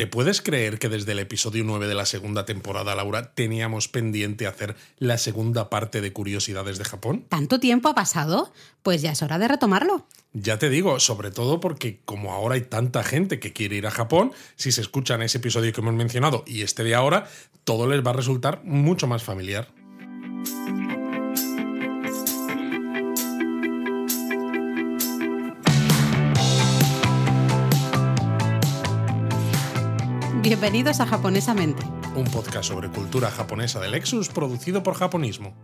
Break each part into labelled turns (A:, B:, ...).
A: ¿Te puedes creer que desde el episodio 9 de la segunda temporada, Laura, teníamos pendiente hacer la segunda parte de Curiosidades de Japón?
B: ¿Tanto tiempo ha pasado? Pues ya es hora de retomarlo.
A: Ya te digo, sobre todo porque como ahora hay tanta gente que quiere ir a Japón, si se escuchan ese episodio que hemos mencionado y este de ahora, todo les va a resultar mucho más familiar.
B: Bienvenidos a Japonesamente.
A: Un podcast sobre cultura japonesa de Lexus producido por Japonismo.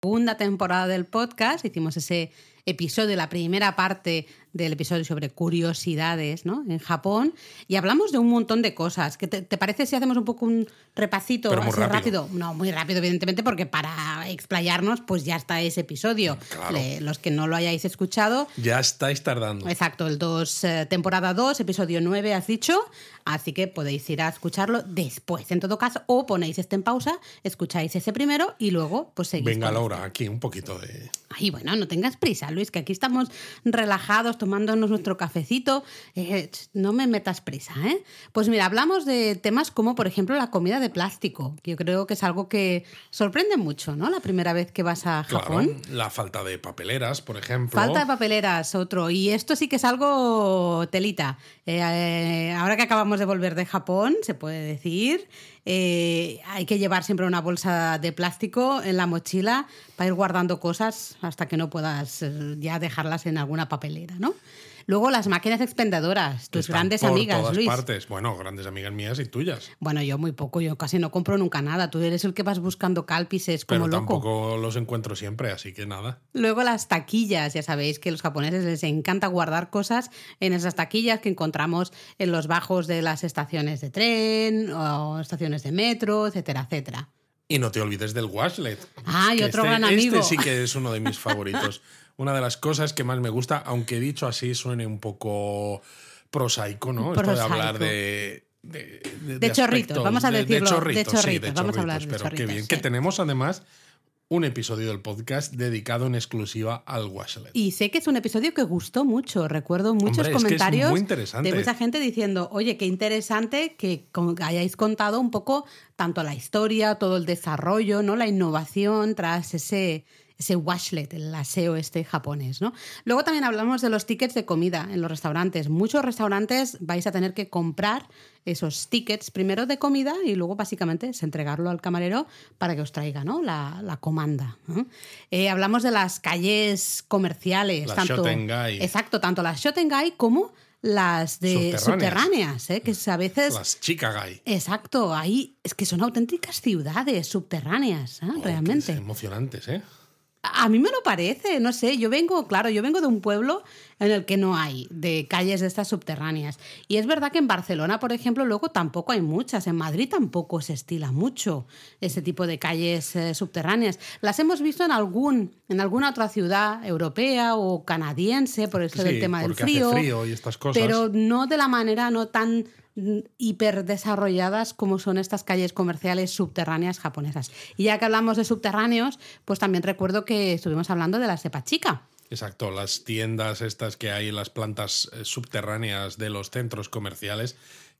B: Segunda temporada del podcast, hicimos ese episodio, la primera parte del episodio sobre curiosidades ¿no? en Japón y hablamos de un montón de cosas. ¿Qué te, te parece si hacemos un poco un repasito
A: Pero muy
B: así
A: rápido.
B: No, muy rápido, evidentemente, porque para explayarnos, pues ya está ese episodio.
A: Claro.
B: Le- los que no lo hayáis escuchado,
A: Ya estáis tardando.
B: Exacto, el 2, temporada 2, episodio 9, has dicho. Así que podéis ir a escucharlo después, en todo caso, o ponéis este en pausa, escucháis ese primero y luego pues seguís.
A: Venga, Laura, aquí un poquito de...
B: Ay, bueno, no tengas prisa, Luis, que aquí estamos relajados, tomándonos nuestro cafecito. Eh, no me metas prisa, ¿eh? Pues mira, hablamos de temas como, por ejemplo, la comida de plástico, que yo creo que es algo que sorprende mucho, ¿no? La primera vez que vas a
A: Claro,
B: Japón.
A: la falta de papeleras, por ejemplo.
B: Falta de papeleras, otro. Y esto sí que es algo telita. Eh, eh, ahora que acabamos de volver de Japón, se puede decir, eh, hay que llevar siempre una bolsa de plástico en la mochila para ir guardando cosas hasta que no puedas eh, ya dejarlas en alguna papelera, ¿no? Luego las máquinas expendedoras, tus grandes
A: por
B: amigas,
A: todas
B: Luis.
A: partes. Bueno, grandes amigas mías y tuyas.
B: Bueno, yo muy poco, yo casi no compro nunca nada. Tú eres el que vas buscando cálpices como
A: Pero
B: loco.
A: tampoco los encuentro siempre, así que nada.
B: Luego las taquillas, ya sabéis que a los japoneses les encanta guardar cosas en esas taquillas que encontramos en los bajos de las estaciones de tren o estaciones de metro, etcétera, etcétera.
A: Y no te olvides del washlet.
B: Ah, y otro
A: este,
B: gran amigo.
A: Este sí que es uno de mis favoritos. Una de las cosas que más me gusta, aunque dicho así suene un poco prosaico, ¿no? Esto de hablar de. De, de-
B: De chorritos, vamos a
A: de-
B: decirlo,
A: De
B: de
A: chorritos, sí,
B: chorritos,
A: de
B: vamos a hablar de
A: chorritos, Pero qué
B: chorritos,
A: bien. Que
B: sí.
A: tenemos además un episodio del podcast dedicado en exclusiva al washlet.
B: Y sé que es un episodio que gustó mucho. Recuerdo muchos
A: Hombre, es que es
B: comentarios de mucha gente diciendo, oye, qué interesante que hayáis contado un poco tanto la historia, todo el desarrollo, ¿no? La innovación tras ese, ese washlet, el aseo este japonés, ¿no? Luego también hablamos de los tickets de comida en los restaurantes. Muchos restaurantes vais a tener que comprar esos tickets primero de comida y luego básicamente es entregarlo al camarero para que os traiga ¿no? la, la comanda. ¿no? Eh, hablamos de las calles comerciales.
A: Las
B: tanto,
A: Shotengai.
B: Exacto, tanto las Shotengai como las de
A: Subterráneas.
B: subterráneas, ¿eh? que a veces...
A: Las Chikagai.
B: Exacto, ahí es que son auténticas ciudades subterráneas, ¿eh?
A: Oh,
B: realmente.
A: emocionantes, ¿eh?
B: A mí me lo parece, no sé, yo vengo, claro, yo vengo de un pueblo en el que no hay de calles de estas subterráneas. Y es verdad que en Barcelona, por ejemplo, luego tampoco hay muchas, en Madrid tampoco se estila mucho ese tipo de calles eh, subterráneas. Las hemos visto en algún en alguna otra ciudad europea o canadiense por eso
A: Sí,
B: del tema del frío
A: y estas cosas.
B: Pero no de la manera no tan mm, hiper desarrolladas como son estas calles comerciales subterráneas japonesas. Y ya que hablamos de subterráneos, pues también recuerdo que estuvimos hablando de la cepa chica.
A: Exacto, las tiendas estas que hay las plantas eh, subterráneas de los centros comerciales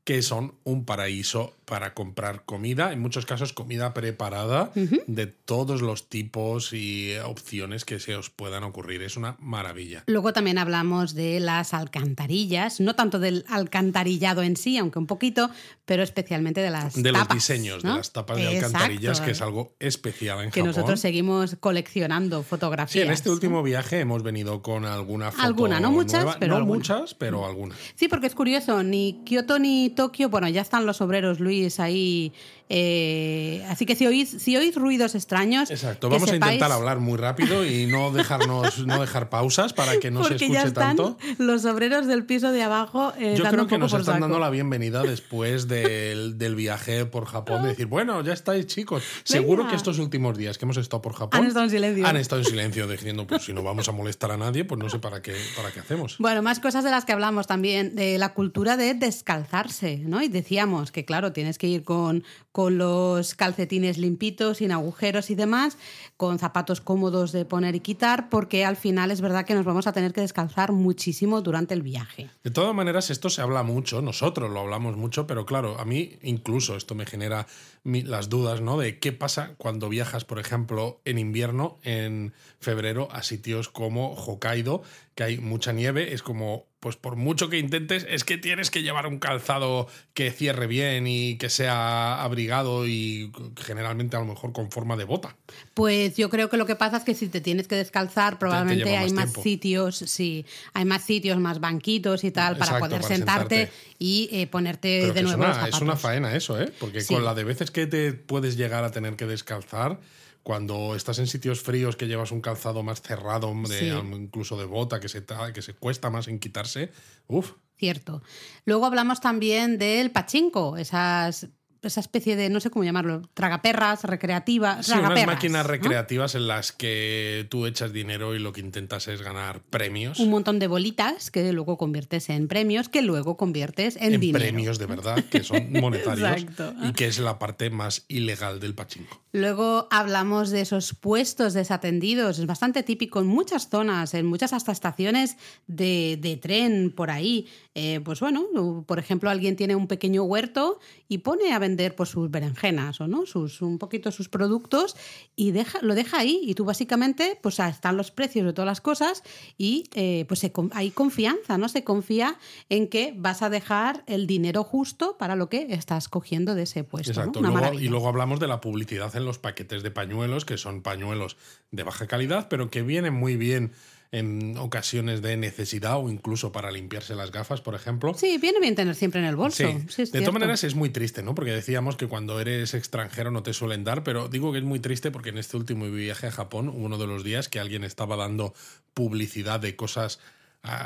A: que son un paraíso para comprar comida, en muchos casos comida preparada de todos los tipos y opciones que se os puedan ocurrir. Es una maravilla.
B: Luego también hablamos de las alcantarillas, no tanto del alcantarillado en sí, aunque un poquito, pero especialmente de las
A: De los diseños,
B: ¿no?
A: de las tapas de alcantarillas, que es algo especial en
B: que
A: Japón.
B: nosotros seguimos coleccionando
A: Sí,
B: fotografías.
A: en este último viaje hemos venido con alguna foto
B: Alguna, no muchas,
A: nueva.
B: pero
A: no
B: alguna.
A: muchas, pero alguna.
B: Sí, porque es curioso, ni Kioto ni Tokio, bueno, ya están los obreros, Luis, ahí. Eh, así que si oís, si oís ruidos extraños.
A: Exacto, vamos a intentar hablar muy rápido y no dejarnos, no dejar pausas para que no se
B: ya
A: escuche
B: están
A: tanto.
B: los obreros del piso de abajo. eh,
A: Yo creo que nos están
B: saco.
A: dando la bienvenida después del, del viaje por Japón, de decir, bueno, ya estáis chicos. Seguro
B: Venga.
A: que estos últimos días que hemos estado por Japón
B: Han estado en silencio.
A: han estado en silencio, diciendo, pues si no vamos a molestar a nadie, pues no sé para qué, para qué hacemos.
B: Bueno, más cosas de las que hablamos también, de la cultura de descalzarse ¿no? Y decíamos que, claro, tienes que ir con, con los calcetines limpitos, sin agujeros y demás, con zapatos cómodos de poner y quitar, porque al final es verdad que nos vamos a tener que descalzar muchísimo durante el viaje.
A: De todas maneras, esto se habla mucho, nosotros lo hablamos mucho, pero claro, a mí incluso esto me genera las dudas, ¿no? De qué pasa cuando viajas, por ejemplo, en invierno, en febrero, a sitios como Hokkaido, que hay mucha nieve, es como, pues por mucho que intentes, es que tienes que llevar un calzado que cierre bien y que sea abrigado y generalmente a lo mejor con forma de bota.
B: Pues yo creo que lo que pasa es que si te tienes que descalzar, probablemente hay más sitios, sí, hay más sitios, más banquitos y tal, para poder sentarte, y eh, ponerte de nuevo.
A: Es una, es una faena eso, ¿eh? Porque con la de veces que te puedes llegar a tener que descalzar, cuando estás en sitios fríos que llevas un calzado más cerrado, incluso de bota, que se, que se cuesta más en quitarse, uff.
B: Cierto. Luego hablamos también del pachinko, esas esa especie de, no sé cómo llamarlo, tragaperras recreativas.
A: Sí, unas máquinas recreativas en las que tú echas dinero y lo que intentas es ganar premios.
B: Un montón de bolitas que luego conviertes en premios, que luego conviertes en,
A: en premios de verdad, que son monetarios y que es la parte más ilegal del pachinko.
B: Luego hablamos de esos puestos desatendidos. Es bastante típico en muchas zonas, en muchas hasta estaciones de, de tren por ahí. Eh, pues bueno, por ejemplo, alguien tiene un pequeño huerto y pone a vender pues, sus berenjenas o no, sus, un poquito sus productos y deja, lo deja ahí. Y tú básicamente, pues están los precios de todas las cosas y eh, pues hay confianza, ¿no? Se confía en que vas a dejar el dinero justo para lo que estás cogiendo de ese puesto. Exacto.
A: y luego hablamos de la publicidad en los paquetes de pañuelos, que son pañuelos de baja calidad, pero que vienen muy bien en ocasiones de necesidad o incluso para limpiarse las gafas, por ejemplo.
B: Sí, viene bien tener siempre en el bolso. de
A: todas maneras es muy triste, ¿no? Porque decíamos que cuando eres extranjero no te suelen dar, pero digo que es muy triste porque en este último viaje a Japón, uno de los días que alguien estaba dando publicidad de cosas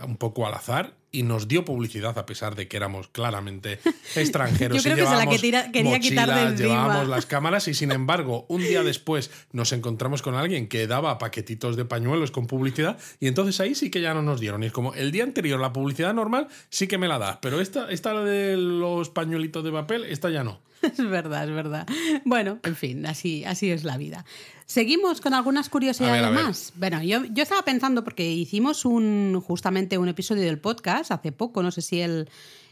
A: un poco al azar y nos dio publicidad a pesar de que éramos claramente extranjeros.
B: Yo creo que se la quería quitar de
A: Llevábamos las cámaras y sin embargo un día después nos encontramos con alguien que daba paquetitos de pañuelos con publicidad y entonces ahí sí que ya no nos dieron. Y es como el día anterior la publicidad normal sí que me la da, pero esta, esta de los pañuelitos de papel, esta ya no.
B: Es verdad, es verdad. Bueno, en fin, así, así es la vida. Seguimos con algunas curiosidades más. Bueno, yo, yo estaba pensando, porque hicimos un justamente un episodio del podcast hace poco, no sé si el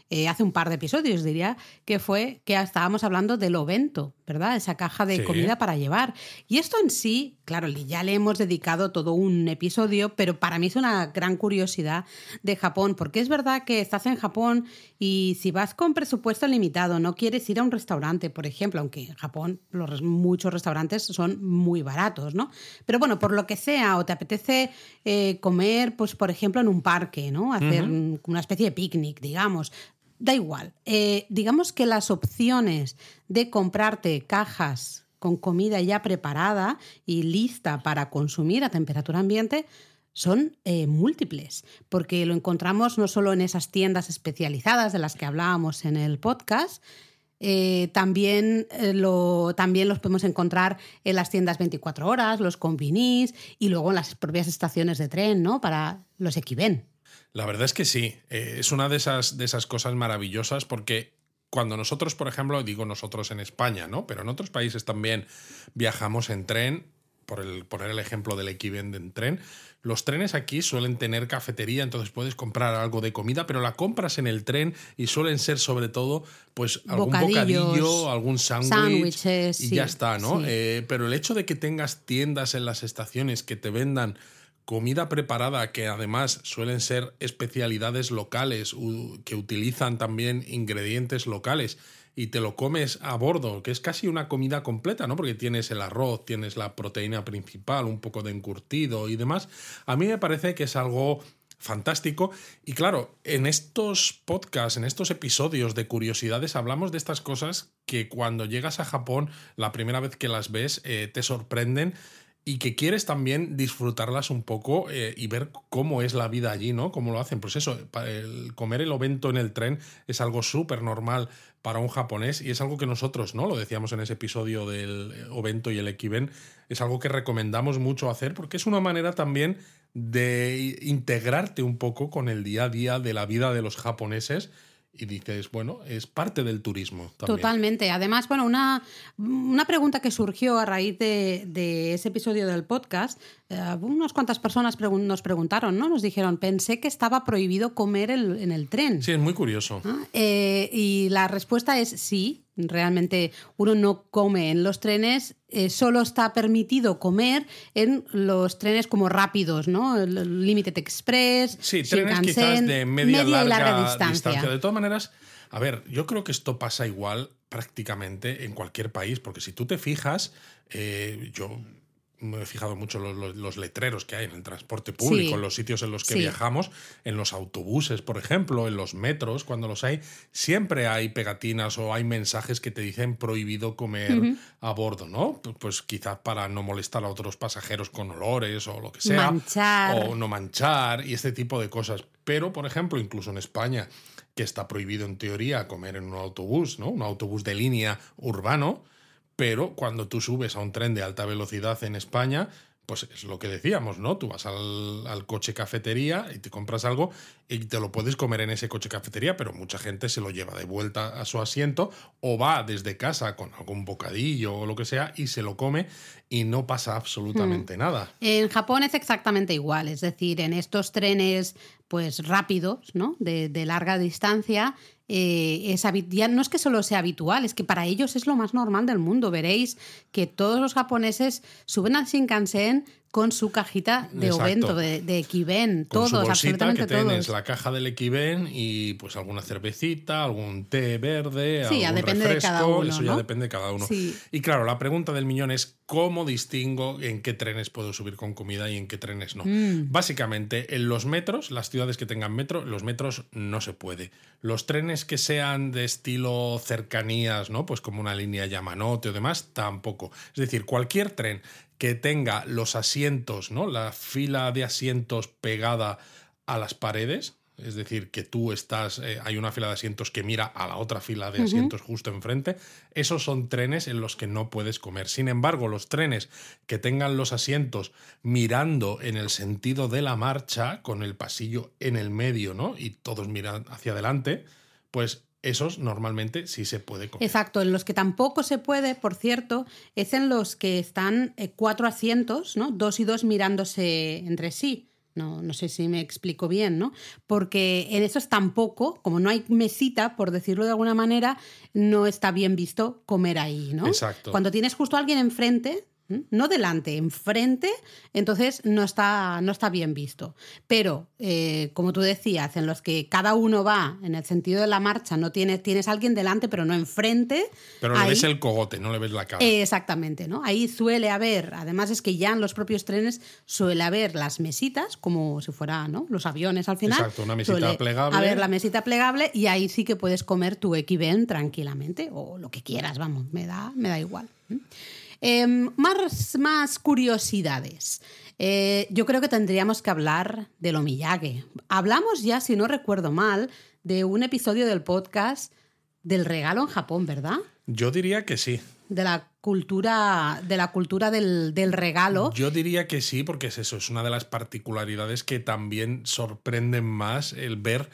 B: eh, hace un par de episodios, diría, que fue que estábamos hablando del ovento, ¿verdad? Esa caja de comida para llevar. Y esto en sí, claro, ya le hemos dedicado todo un episodio, pero para mí es una gran curiosidad de Japón, porque es verdad que estás en Japón y si vas con presupuesto limitado, no quieres ir a un restaurante, por ejemplo, aunque en Japón los, muchos restaurantes son muy baratos, ¿no? Pero bueno, por lo que sea, o te apetece eh, comer, pues por ejemplo, en un parque, ¿no? Hacer una especie de picnic, digamos Da igual. Eh, digamos que las opciones de comprarte cajas con comida ya preparada y lista para consumir a temperatura ambiente son eh, múltiples, porque lo encontramos no solo en esas tiendas especializadas de las que hablábamos en el podcast, eh, también, lo, también los podemos encontrar en las tiendas 24 horas, los convinis y luego en las propias estaciones de tren, ¿no? Para los equiven.
A: La verdad es que sí, eh, es una de esas, de esas cosas maravillosas porque cuando nosotros, por ejemplo, digo nosotros en España, ¿no? Pero en otros países también viajamos en tren, por el, poner el ejemplo del equivalente en tren, los trenes aquí suelen tener cafetería, entonces puedes comprar algo de comida, pero la compras en el tren y suelen ser sobre todo pues algún bocadillo, algún sándwich y ya está, ¿no? Eh, pero el hecho de que tengas tiendas en las estaciones que te vendan comida preparada que además suelen ser especialidades locales que utilizan también ingredientes locales y te lo comes a bordo, que es casi una comida completa, ¿no? Porque tienes el arroz, tienes la proteína principal, un poco de encurtido y demás. A mí me parece que es algo fantástico. Y claro, en estos podcasts, en estos episodios de curiosidades, hablamos de estas cosas que cuando llegas a Japón, la primera vez que las ves, eh, te sorprenden y que quieres también disfrutarlas un poco eh, y ver cómo es la vida allí, ¿no? Cómo lo hacen. Pues eso, el comer el ovento en el tren es algo súper normal para un japonés y es algo que nosotros, ¿no? Lo decíamos en ese episodio del ovento y el equiven, es algo que recomendamos mucho hacer porque es una manera también de integrarte un poco con el día a día de la vida de los japoneses y dices, bueno, es parte del turismo. También.
B: Totalmente. Además, bueno, una, una pregunta que surgió a raíz de, de ese episodio del podcast, eh, unas cuantas personas pregun nos preguntaron, ¿no? Nos dijeron, pensé que estaba prohibido comer el, en el tren.
A: Sí, es muy curioso.
B: ¿Ah? Eh, y la respuesta es sí, realmente uno no come en los trenes, eh, solo está permitido comer en los trenes como rápidos, ¿no? El Limited Express,
A: Sí, trenes quizás de media, larga, distancia. De todas maneras, a ver, yo creo que esto pasa igual prácticamente en cualquier país, porque si tú te fijas, eh, yo me he fijado mucho los, los- los letreros que hay en el transporte público,
B: Sí.
A: en los sitios en los que
B: Sí.
A: viajamos, en los autobuses, por ejemplo, en los metros, cuando los hay, siempre hay pegatinas o hay mensajes que te dicen prohibido comer a bordo, ¿no? Pu- Pues quizás para no molestar a otros pasajeros con olores o lo que sea.
B: Manchar.
A: O no manchar y este tipo de cosas. Pero, por ejemplo, incluso en España, que está prohibido en teoría comer en un autobús, ¿no? Un autobús de línea urbano, pero cuando tú subes a un tren de alta velocidad en España, pues es lo que decíamos, ¿no? Tú vas al, al coche cafetería y te compras algo y te lo puedes comer en ese coche cafetería, pero mucha gente se lo lleva de vuelta a su asiento o va desde casa con algún bocadillo o lo que sea y se lo come y no pasa absolutamente nada.
B: En Japón es exactamente igual, es decir, en estos trenes pues rápidos, ¿no? De, de larga distancia, eh, es ya no es que solo sea habitual, es que para ellos es lo más normal del mundo. Veréis que todos los japoneses suben al Shinkansen con su cajita de ovento, de, de
A: Con
B: todos,
A: su bolsita
B: absolutamente
A: que tienes
B: todos.
A: la caja del Equiven y pues alguna cervecita, algún té verde,
B: Sí, ya
A: algún
B: de
A: refresco,
B: cada uno,
A: eso ya depende de cada uno.
B: Sí.
A: Y claro, la pregunta del millón es cómo distingo en qué trenes puedo subir con comida y en qué trenes no.
B: Mm.
A: Básicamente, en los metros, las ciudades que tengan metro, los metros no se puede. Los trenes que sean de estilo cercanías, ¿no? Pues como una línea Yamanote o demás, tampoco. Es decir, cualquier tren que tenga los asientos, ¿no? La fila de asientos pegada a las paredes, es decir, que tú estás, eh, hay una fila de asientos que mira a la otra fila de asientos justo enfrente, esos son trenes en los que no puedes comer. Sin embargo, los trenes que tengan los asientos mirando en el sentido de la marcha, con el pasillo en el medio, ¿no? Y todos miran hacia adelante, pues esos normalmente sí se puede comer.
B: Exacto, en los que tampoco se puede, por cierto, es en los que están eh, cuatro asientos, ¿no? Dos y dos mirándose entre sí. No, no sé si me explico bien, ¿no? Porque en esos tampoco, como no hay mesita, por decirlo de alguna manera, no está bien visto comer ahí, ¿no?
A: Exacto.
B: Cuando tienes justo a alguien enfrente. No delante, enfrente, entonces no está, no está bien visto. Pero, eh, como tú decías, en los que cada uno va en el sentido de la marcha, no tienes, tienes a alguien delante, pero no enfrente.
A: Pero le ves el cogote, no le ves la cara.
B: eh, Exactamente, ¿no? Ahí suele haber, además es que ya en los propios trenes suele haber las mesitas, como si fuera, ¿no? Los aviones al final.
A: Exacto, una mesita
B: Suele
A: plegable.
B: Haber la mesita plegable y ahí sí que puedes comer tu equiven tranquilamente o lo que quieras, vamos, me da, me da igual. Em, más, más curiosidades. Eh, yo creo que tendríamos que hablar del omiyage. Hablamos ya, si no recuerdo mal, de un episodio del podcast del regalo en Japón, ¿verdad?
A: Yo diría que sí.
B: de la cultura de la cultura del, del regalo.
A: Yo diría que sí, porque es eso, es una de las particularidades que también sorprenden más el ver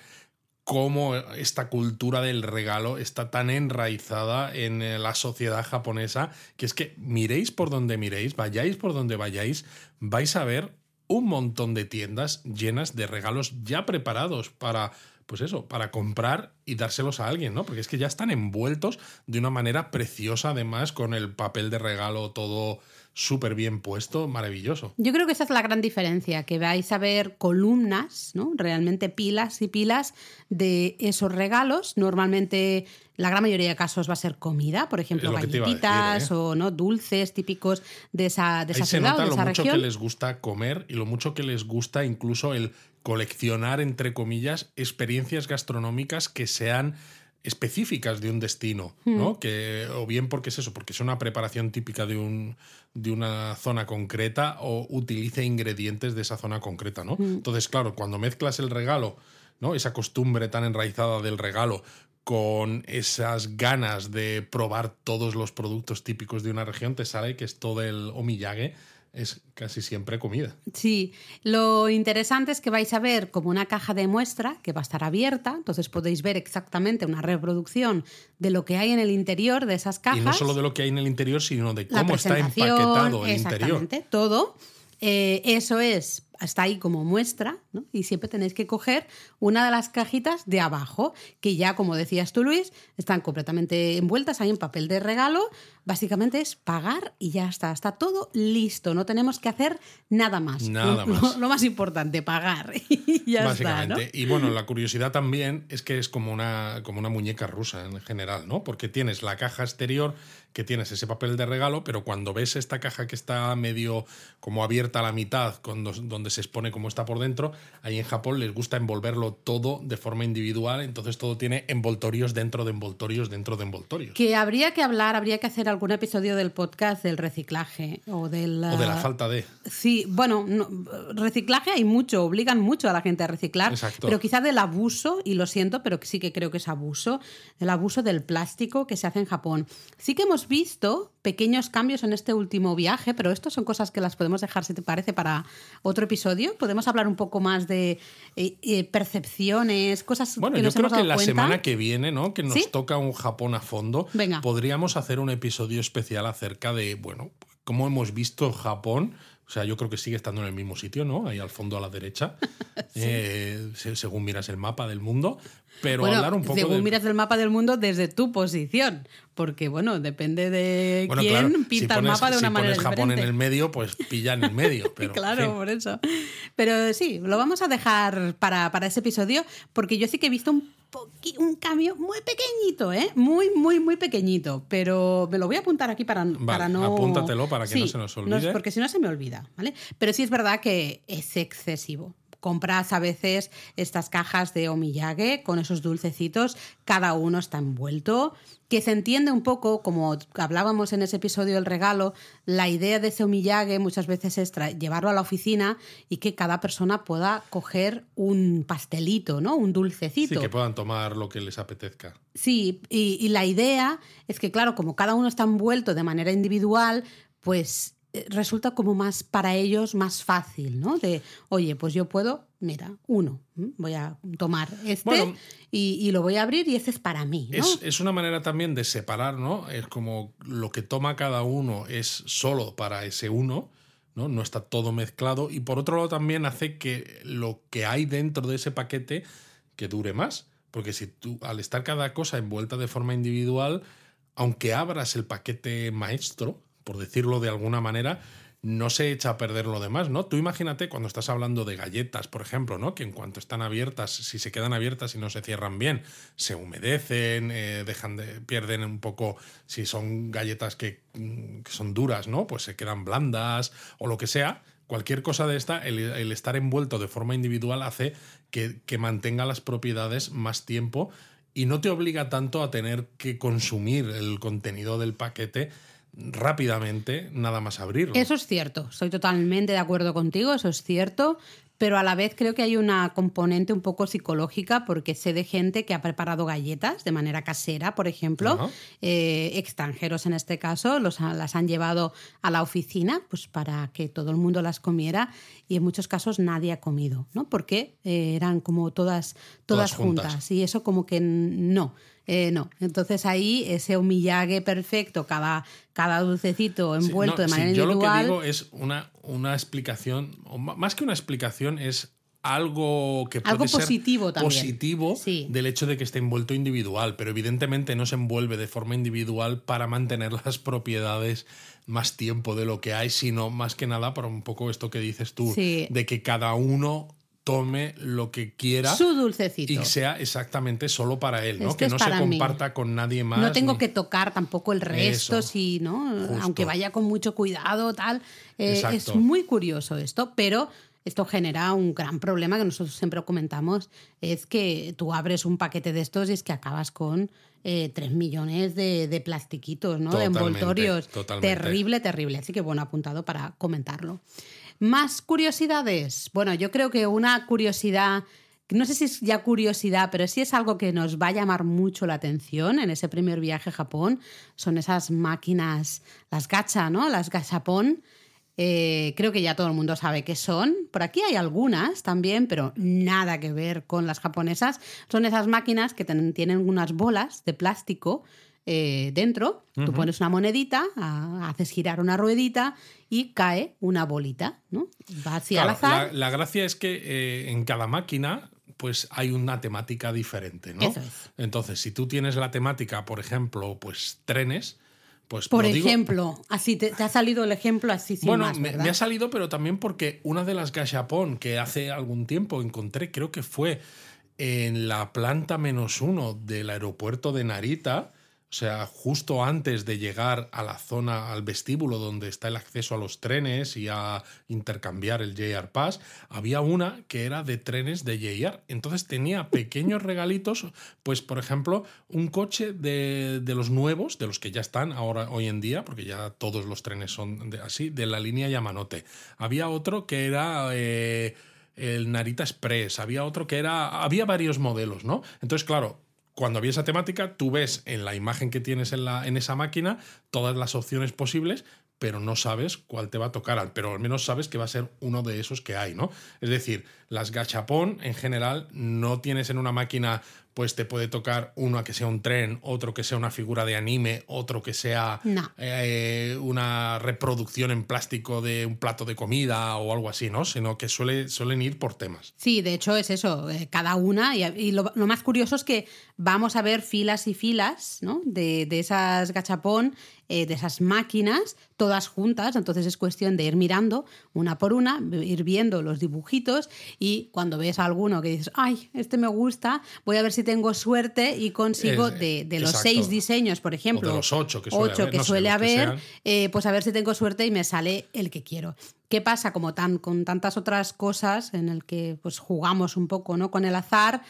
A: cómo esta cultura del regalo está tan enraizada en eh, la sociedad japonesa, que es que miréis por donde miréis, vayáis por donde vayáis, vais a ver un montón de tiendas llenas de regalos ya preparados para, pues eso, para comprar y dárselos a alguien, ¿no? Porque es que ya están envueltos de una manera preciosa, además, con el papel de regalo todo súper bien puesto, maravilloso.
B: Yo creo que esa es la gran diferencia, que vais a ver columnas, ¿no? Realmente pilas y pilas de esos regalos. Normalmente, la gran mayoría de casos va a ser comida, por ejemplo,
A: lo decir,
B: galletitas
A: ¿eh?
B: o ¿no? dulces típicos de esa, de
A: Ahí
B: esa
A: se
B: ciudad o
A: nota
B: de
A: lo
B: esa
A: mucho
B: región.
A: que les gusta comer y lo mucho que les gusta incluso el coleccionar, entre comillas, experiencias gastronómicas que sean específicas de un destino,
B: Hmm.
A: ¿no? Que, o bien porque es eso, porque es una preparación típica de, un, de una zona concreta o utilice ingredientes de esa zona concreta, ¿no?
B: Hmm.
A: Entonces, claro, cuando mezclas el regalo, ¿no? Esa costumbre tan enraizada del regalo con esas ganas de probar todos los productos típicos de una región, te sale que es todo el omiyage es casi siempre comida.
B: Sí, lo interesante es que vais a ver como una caja de muestra que va a estar abierta, entonces podéis ver exactamente una reproducción de lo que hay en el interior de esas cajas.
A: Y no solo de lo que hay en el interior, sino de cómo está empaquetado el interior.
B: Exactamente, todo. Eh, eso es está ahí como muestra, ¿no? Y siempre tenéis que coger una de las cajitas de abajo, que ya, como decías tú, Luis, están completamente envueltas ahí en papel de regalo. Básicamente es pagar y ya está, está todo listo, no tenemos que hacer nada más.
A: Nada más.
B: Lo, más importante, pagar y ya Básicamente.
A: Está, Y bueno, la curiosidad también es que es como una, como una muñeca rusa en general, ¿no? Porque tienes la caja exterior que tienes ese papel de regalo, pero cuando ves esta caja que está medio como abierta a la mitad, donde se expone cómo está por dentro, ahí en Japón les gusta envolverlo todo de forma individual, entonces todo tiene envoltorios dentro de envoltorios dentro de envoltorios.
B: Que habría que hablar, habría que hacer algún episodio del podcast del reciclaje o del...
A: O de la falta de...
B: Sí, bueno, reciclaje hay mucho, obligan mucho a la gente a reciclar,
A: Exacto.
B: pero quizá del abuso, y lo siento, pero sí que creo que es abuso, el abuso del plástico que se hace en Japón. Sí que hemos visto pequeños cambios en este último viaje, pero esto son cosas que las podemos dejar, si te parece, para otro episodio. Podemos hablar un poco más de eh, eh, percepciones, cosas
A: bueno,
B: que
A: yo creo
B: que
A: la semana que viene, ¿no? Que nos toca un Japón a fondo,
B: Venga.
A: podríamos hacer un episodio especial acerca de, bueno, cómo hemos visto Japón o sea, yo creo que sigue estando en el mismo sitio, ¿no? Ahí al fondo a la derecha, eh, según miras el mapa del mundo. Pero hablar un poco.
B: Según miras el mapa del mundo desde tu posición. Porque, bueno, depende de quién pinta el mapa de una manera
A: pones Japón en el medio, pues pilla en el medio. Pero,
B: claro, por eso. Pero sí, lo vamos a dejar para, para ese episodio, porque yo sí que he visto un un cambio muy pequeñito, ¿eh? Muy, muy, muy pequeñito. Pero me lo voy a apuntar aquí para, para no.
A: Apúntatelo para que no se nos olvide.
B: porque si no se me olvida, ¿vale? Pero sí es verdad que es excesivo compras a veces estas cajas de omiyage con esos dulcecitos, cada uno está envuelto, que se entiende un poco, como hablábamos en ese episodio del regalo, la idea de ese omiyage muchas veces es llevarlo a la oficina y que cada persona pueda coger un pastelito, ¿no? Un dulcecito.
A: Sí, que puedan tomar lo que les apetezca.
B: Sí, y, y la idea es que, claro, como cada uno está envuelto de manera individual, pues resulta como más para ellos más fácil, ¿no? De, oye, pues yo puedo, mira, uno, voy a tomar este y, lo voy a abrir y ese es para mí. ¿no?
A: Es, una manera también de separar, ¿no? Es como lo que toma cada uno es solo para ese uno, ¿no? No está todo mezclado y por otro lado también hace que lo que hay dentro de ese paquete que dure más. Porque si tú, al estar cada cosa envuelta de forma individual, aunque abras el paquete maestro, por decirlo de alguna manera, no se echa a perder lo demás, ¿no? Tú imagínate cuando estás hablando de galletas, por ejemplo, ¿no? Que en cuanto están abiertas, si se quedan abiertas y no se cierran bien, se humedecen, eh, dejan de, pierden un poco, si son galletas que, mm, que, son duras, ¿no? Pues se quedan blandas o lo que sea. Cualquier cosa de esta, el, estar envuelto de forma individual hace que mantenga las propiedades más tiempo y no te obliga tanto a tener que consumir el contenido del paquete rápidamente nada más abrirlo.
B: Eso es cierto, estoy totalmente de acuerdo contigo, eso es cierto, pero a la vez creo que hay una componente un poco psicológica porque sé de gente que ha preparado galletas de manera casera, por ejemplo, eh, extranjeros en este caso, los, las han llevado a la oficina pues para que todo el mundo las comiera y en muchos casos nadie ha comido, ¿no? Porque eh, eran como todas, todas, juntas y eso como que no. Eh, no, entonces ahí ese humillague perfecto, cada, cada dulcecito envuelto de manera individual.
A: Yo lo que digo es una, una explicación, o más que una explicación, es algo que puede
B: algo positivo
A: ser positivo del hecho de que esté envuelto individual, pero evidentemente no se envuelve de forma individual para mantener las propiedades más tiempo de lo que hay, sino más que nada para un poco esto que dices tú, de que cada uno tome lo que quiera.
B: Su dulcecito.
A: Y sea exactamente solo para él, ¿no? que no se comparta con nadie más.
B: No tengo que tocar tampoco el resto, si, ¿no? Aunque vaya con mucho cuidado, tal. Eh, es muy curioso esto, pero esto genera un gran problema que nosotros siempre comentamos, es que tú abres un paquete de estos y es que acabas con eh, 3 millones de, de plastiquitos, ¿no? de envoltorios. Terrible, terrible. Así que bueno, apuntado para comentarlo. Más curiosidades. Bueno, yo creo que una curiosidad, no sé si es ya curiosidad, pero sí es algo que nos va a llamar mucho la atención en ese primer viaje a Japón, son esas máquinas, las gacha, ¿no? Las gachapón, Eh, creo que ya todo el mundo sabe qué son. Por aquí hay algunas también, pero nada que ver con las japonesas. Son esas máquinas que tienen unas bolas de plástico eh, dentro. Tú pones una monedita, haces girar una ruedita y cae una bolita, ¿no? Va hacia al azar.
A: La, gracia es que eh, en cada máquina pues hay una temática diferente, ¿no? Entonces, si tú tienes la temática, por ejemplo, pues trenes, pues
B: por ejemplo, así te, ha salido el ejemplo así sin
A: Bueno,
B: más,
A: me, me, ha salido, pero también porque una de las gachapón que hace algún tiempo encontré, creo que fue en la planta menos uno del aeropuerto de Narita, sea, justo antes de llegar a la zona, al vestíbulo donde está el acceso a los trenes y a intercambiar el JR Pass, había una que era de trenes de JR. Entonces tenía pequeños regalitos, pues por ejemplo, un coche de, los nuevos, de los que ya están ahora hoy en día, porque ya todos los trenes son así, de la línea Yamanote. Había otro que era... Eh, el Narita Express, había otro que era, había varios modelos, ¿no? Entonces, claro, cuando vi esa temática, tú ves en la imagen que tienes en, la, en esa máquina todas las opciones posibles, pero no sabes cuál te va a tocar, pero al menos sabes que va a ser uno de esos que hay, ¿no? Es decir, las gachapón en general no tienes en una máquina pues te puede tocar uno que sea un tren, otro que sea una figura de anime, otro que sea eh, una reproducción en plástico de un plato de comida o algo así, ¿no? Sino que suele, suelen ir por temas.
B: Sí, de hecho es eso, eh, cada una. Y, lo, más curioso es que vamos a ver filas y filas ¿no? de, de esas gachapón eh, de esas máquinas, todas juntas. Entonces es cuestión de ir mirando una por una, ir viendo los dibujitos y cuando ves a alguno que dices, ay, este me gusta, voy a ver si tengo suerte y consigo de, los seis diseños, por ejemplo,
A: de los ocho que suele
B: ocho
A: haber,
B: que suele haber eh, pues a ver si tengo suerte y me sale el que quiero. ¿Qué pasa? Como tan, con tantas otras cosas en el que pues, jugamos un poco ¿no? con el azar,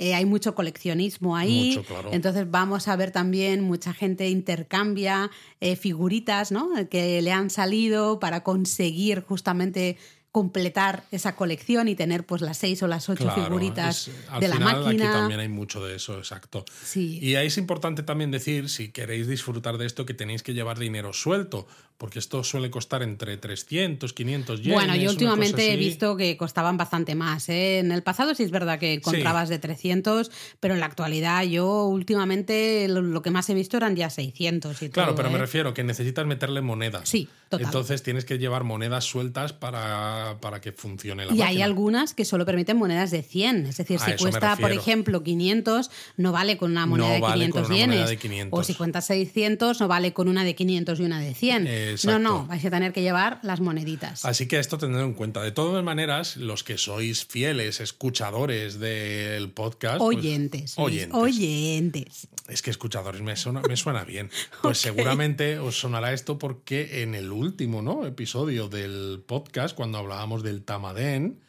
B: eh, hay mucho coleccionismo ahí. Entonces vamos a ver también mucha gente intercambia eh, figuritas ¿no? que le han salido para conseguir justamente completar esa colección y tener pues las seis o las ocho figuritas de la máquina.
A: Aquí también hay mucho de eso, exacto.
B: Sí.
A: Y ahí es importante también decir, si queréis disfrutar de esto, que tenéis que llevar dinero suelto, porque esto suele costar entre 300, 500 yenes.
B: Bueno, yo últimamente he visto que costaban bastante más. ¿eh? En el pasado sí es verdad que encontrabas de 300, pero en la actualidad yo últimamente lo, que más he visto eran ya 600. Y
A: claro, pero me
B: ¿eh?
A: refiero que necesitas meterle monedas.
B: Sí, total.
A: Entonces tienes que llevar monedas sueltas para para, que funcione la
B: y
A: Y
B: hay algunas que solo permiten monedas de 100. Es decir, si cuesta, por ejemplo, 500, no vale con una moneda, de, 500 yenes. O si cuenta 600, no vale con una de 500 y una de 100. No, no, vais a tener que llevar las moneditas.
A: Así que esto tenedlo en cuenta. De todas maneras, los que sois fieles escuchadores del podcast.
B: Pues, oyentes. oyentes. oyentes.
A: Es que escuchadores me suena, me suena bien. Pues seguramente os sonará esto porque en el último ¿no? episodio del podcast, cuando hablábamos del Tamadén,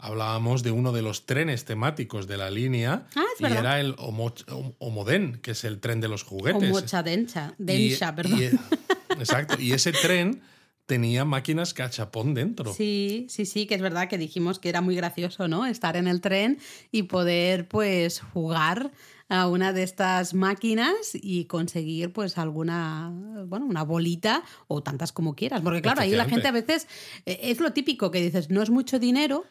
A: hablábamos de uno de los trenes temáticos de la línea
B: ah,
A: y era el Homoden, que es el tren de los juguetes.
B: Homocha dencha, dencha, perdón.
A: exacto, y ese tren tenía máquinas cachapón dentro.
B: Sí, sí, sí, que es verdad que dijimos que era muy gracioso, ¿no? Estar en el tren y poder pues jugar a una de estas máquinas y conseguir pues alguna, bueno, una bolita o tantas como quieras. Porque claro, ahí la gente a veces eh, es lo típico que dices, no es mucho dinero.